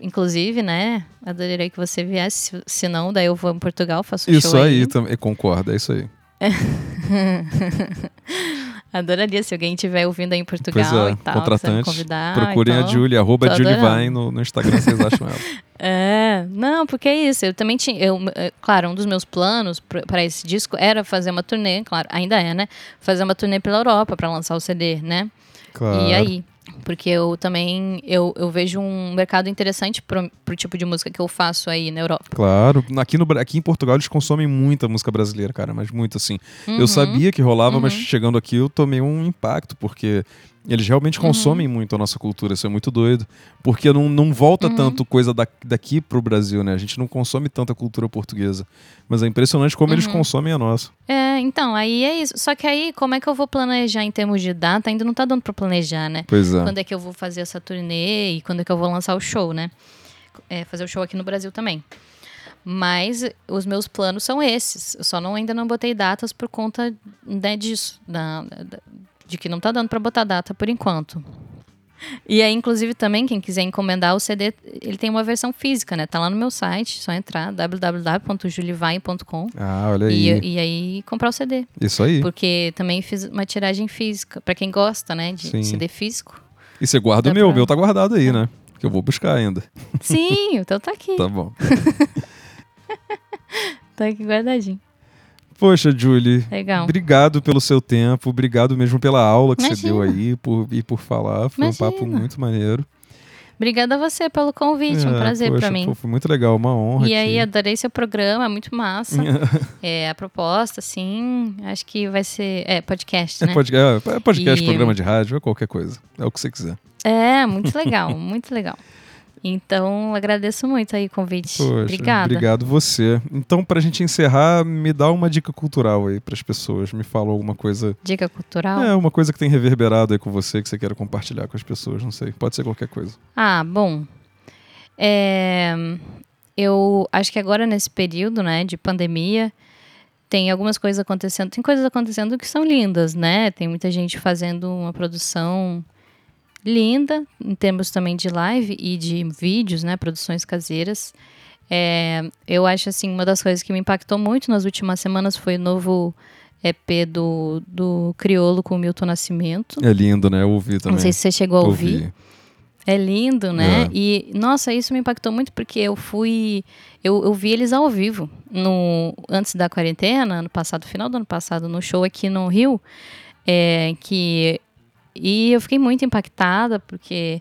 B: Inclusive, né? Adoraria que você viesse. Se, não, daí eu vou em Portugal, faço um
A: Isso
B: show
A: aí,
B: aí.
A: também, concordo, é isso aí. (laughs)
B: Adoraria se alguém estiver ouvindo aí em Portugal
A: é,
B: e tal.
A: contratantes,
B: convidar.
A: Procurem a
B: então-
A: Julie, arroba Julie no, no Instagram, vocês acham ela. (laughs)
B: É, não, porque é isso. Eu também tinha. Eu, é, claro, um dos meus planos para esse disco era fazer uma turnê, claro, ainda é, né? Fazer uma turnê pela Europa para lançar o CD, né?
A: Claro.
B: E aí? Porque eu também eu, eu vejo um mercado interessante pro, pro tipo de música que eu faço aí na Europa.
A: Claro. Aqui, no, aqui em Portugal eles consomem muita música brasileira, cara, mas muito assim. Eu
B: Uhum.
A: sabia que rolava, mas
B: Uhum.
A: chegando aqui eu tomei um impacto, porque eles realmente
B: Uhum.
A: consomem muito a nossa cultura, isso é muito doido. Porque não, não volta
B: Uhum.
A: tanto coisa da, daqui pro Brasil, né? A gente não consome tanta cultura portuguesa. Mas é impressionante como eles
B: Uhum.
A: consomem a nossa.
B: É, então, aí é isso. Só que aí, como é que eu vou planejar em termos de data? Ainda não tá dando pra planejar, né?
A: Pois é.
B: Quando é que eu vou fazer essa turnê e quando é que eu vou lançar o show, né? É, fazer o show aqui no Brasil também. Mas os meus planos são esses. Eu só não, ainda não botei datas por conta né, disso. da- da- de que não tá dando pra botar data por enquanto. E aí, inclusive, também, quem quiser encomendar o CD, ele tem uma versão física, né? Tá lá no meu site, só entrar, www.julivai.com.
A: Ah, olha aí.
B: E, e aí comprar o CD.
A: Isso aí.
B: Porque também fiz uma tiragem física. Pra quem gosta, né, de
A: Sim.
B: CD físico.
A: E você guarda o meu, o
B: pra-
A: meu tá guardado aí, né? Que eu vou buscar ainda.
B: Sim, então tá aqui. (laughs)
A: Tá bom. (laughs)
B: Tá aqui guardadinho.
A: Poxa, Julie.
B: Legal.
A: Obrigado pelo seu tempo, obrigado mesmo pela aula que você
B: Imagina.
A: deu aí por, e por falar. Foi um papo
B: Imagina.
A: muito maneiro.
B: Obrigada a você pelo convite, um
A: É,
B: prazer
A: poxa,
B: pra mim.
A: pô, foi muito legal, uma honra.
B: E aí, adorei seu programa, muito massa. (laughs) é, a proposta, sim, acho que vai ser. É, podcast,
A: É,
B: né?
A: pod- é, é podcast,
B: E-
A: programa de rádio, é qualquer coisa. É o que você quiser.
B: É, muito legal, (laughs) muito legal. Então, agradeço muito aí o convite.
A: Poxa,
B: Obrigada.
A: Obrigado você. Então, pra gente encerrar, me dá uma dica cultural aí pras pessoas. Me fala alguma coisa.
B: Dica cultural?
A: É, uma coisa que tem reverberado aí com você, que você queira compartilhar com as pessoas, não sei. Pode ser qualquer coisa.
B: Ah, bom. É, eu acho que agora nesse período, né, de pandemia, tem algumas coisas acontecendo. Tem coisas acontecendo que são lindas, né? Tem muita gente fazendo uma produção linda, em termos também de live e de vídeos, né? Produções caseiras. É, eu acho, assim, uma das coisas que me impactou muito nas últimas semanas foi o novo EP do, do Criolo com o Milton Nascimento.
A: É lindo, né? Eu ouvi também.
B: Não sei se você chegou a ouvir.
A: Ouvi.
B: É lindo, né?
A: É.
B: E, nossa, isso me impactou muito porque eu fui. Eu, eu vi eles ao vivo no antes da quarentena, ano passado, final do ano passado, no show aqui no Rio. É, que, e eu fiquei muito impactada porque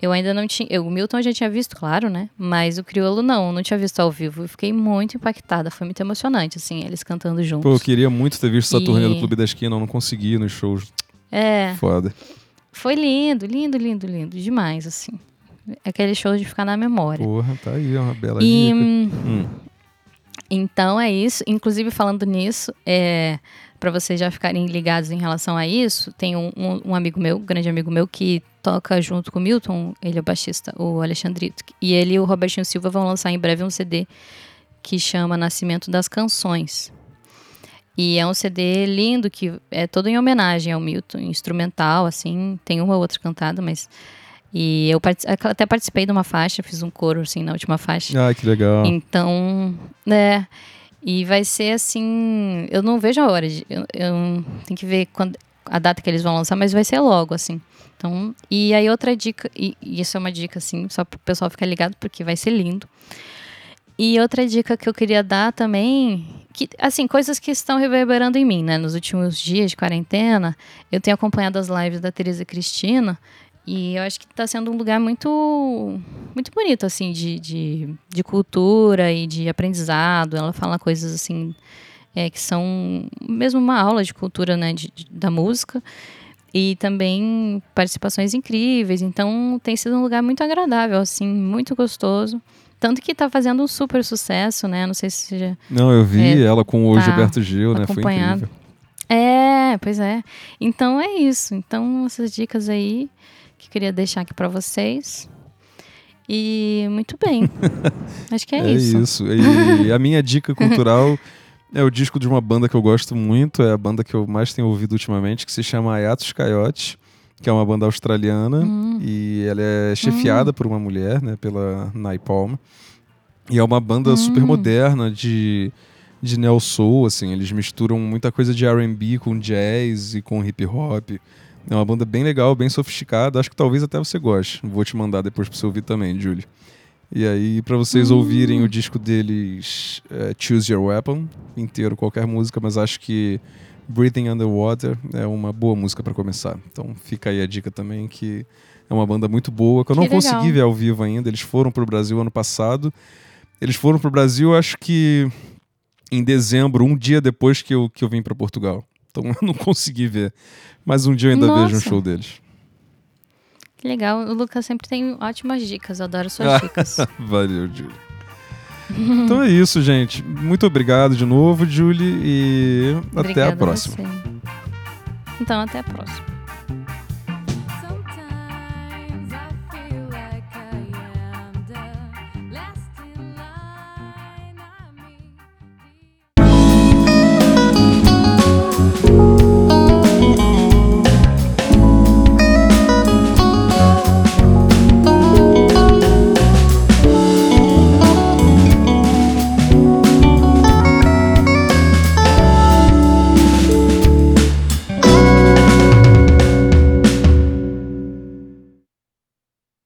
B: eu ainda não tinha. Eu, o Milton eu já tinha visto, claro, né? Mas o Criolo não, não tinha visto ao vivo. Eu fiquei muito impactada. Foi muito emocionante, assim, eles cantando juntos.
A: Pô, eu queria muito ter visto essa
B: E-
A: turnê do Clube da Esquina, eu não consegui nos shows.
B: É.
A: Foda.
B: Foi lindo, lindo, lindo, lindo. Demais, assim. Aquele show de ficar na memória.
A: Porra, tá aí, uma bela
B: E, hum,
A: Hum.
B: Então é isso. Inclusive, falando nisso, é, para vocês já ficarem ligados em relação a isso, tem um, um- um amigo meu, um grande amigo meu, que toca junto com o Milton, ele é o baixista, o Alexandrito. E ele e o Robertinho Silva vão lançar em breve um CD que chama Nascimento das Canções. E é um CD lindo, que é todo em homenagem ao Milton, instrumental, assim, tem uma ou outra cantada, mas. E eu até participei de uma faixa, fiz um coro, assim, na última faixa.
A: Ai, que legal.
B: Então, né? E vai ser assim. Eu não vejo a hora. De, eu, eu tenho que ver quando, a data que eles vão lançar, mas vai ser logo, assim. Então, e aí outra dica, e, e isso é uma dica, assim, só para o pessoal ficar ligado, porque vai ser lindo. E outra dica que eu queria dar também, que, assim, coisas que estão reverberando em mim, né? Nos últimos dias de quarentena, eu tenho acompanhado as lives da Teresa Cristina, e eu acho que está sendo um lugar muito muito bonito, assim, de, de, de cultura e de aprendizado. Ela fala coisas, assim, é, que são mesmo uma aula de cultura, né, de, de- da música. E também participações incríveis. Então, tem sido um lugar muito agradável, assim, muito gostoso. Tanto que está fazendo um super sucesso, né? Não sei se já
A: Não, eu vi
B: É,
A: ela com o
B: tá
A: Gilberto Gil, né? Foi incrível.
B: É, pois é. Então é isso. Então essas dicas aí que queria deixar aqui pra vocês. E muito bem. (laughs) Acho que é, isso.
A: E a minha dica cultural (laughs) é o disco de uma banda que eu gosto muito, é a banda que eu mais tenho ouvido ultimamente, que se chama Ayatos Coyote, que é uma banda australiana
B: Hum.
A: e ela é chefiada por uma mulher, né, pela Nai Palmer. E é uma banda super
B: Hum.
A: moderna de de neo soul, assim, eles misturam muita coisa de R&B com jazz e com hip hop. É uma banda bem legal, bem sofisticada. Acho que talvez até você goste. Vou te mandar depois pra você ouvir também, Julie. E aí, pra vocês ouvirem o disco deles, é, Choose Your Weapon, inteiro, qualquer música, mas acho que Breathing Underwater é uma boa música para começar. Então fica aí a dica também que é uma banda muito boa, que eu
B: Que
A: não
B: legal.
A: consegui ver ao vivo ainda. Eles foram pro Brasil ano passado. Eles foram pro Brasil, acho que em dezembro, um dia depois que eu, que eu vim para Portugal. Então (laughs) eu não consegui ver. Mas um dia eu ainda
B: Nossa.
A: vejo um show deles.
B: Que legal. O Lucas sempre tem ótimas dicas. Eu adoro suas (laughs) dicas.
A: Valeu, Julie. então é isso, gente. Muito obrigado de novo, Julie, e até a
B: Obrigada
A: próxima.
B: você. Então, até a próxima.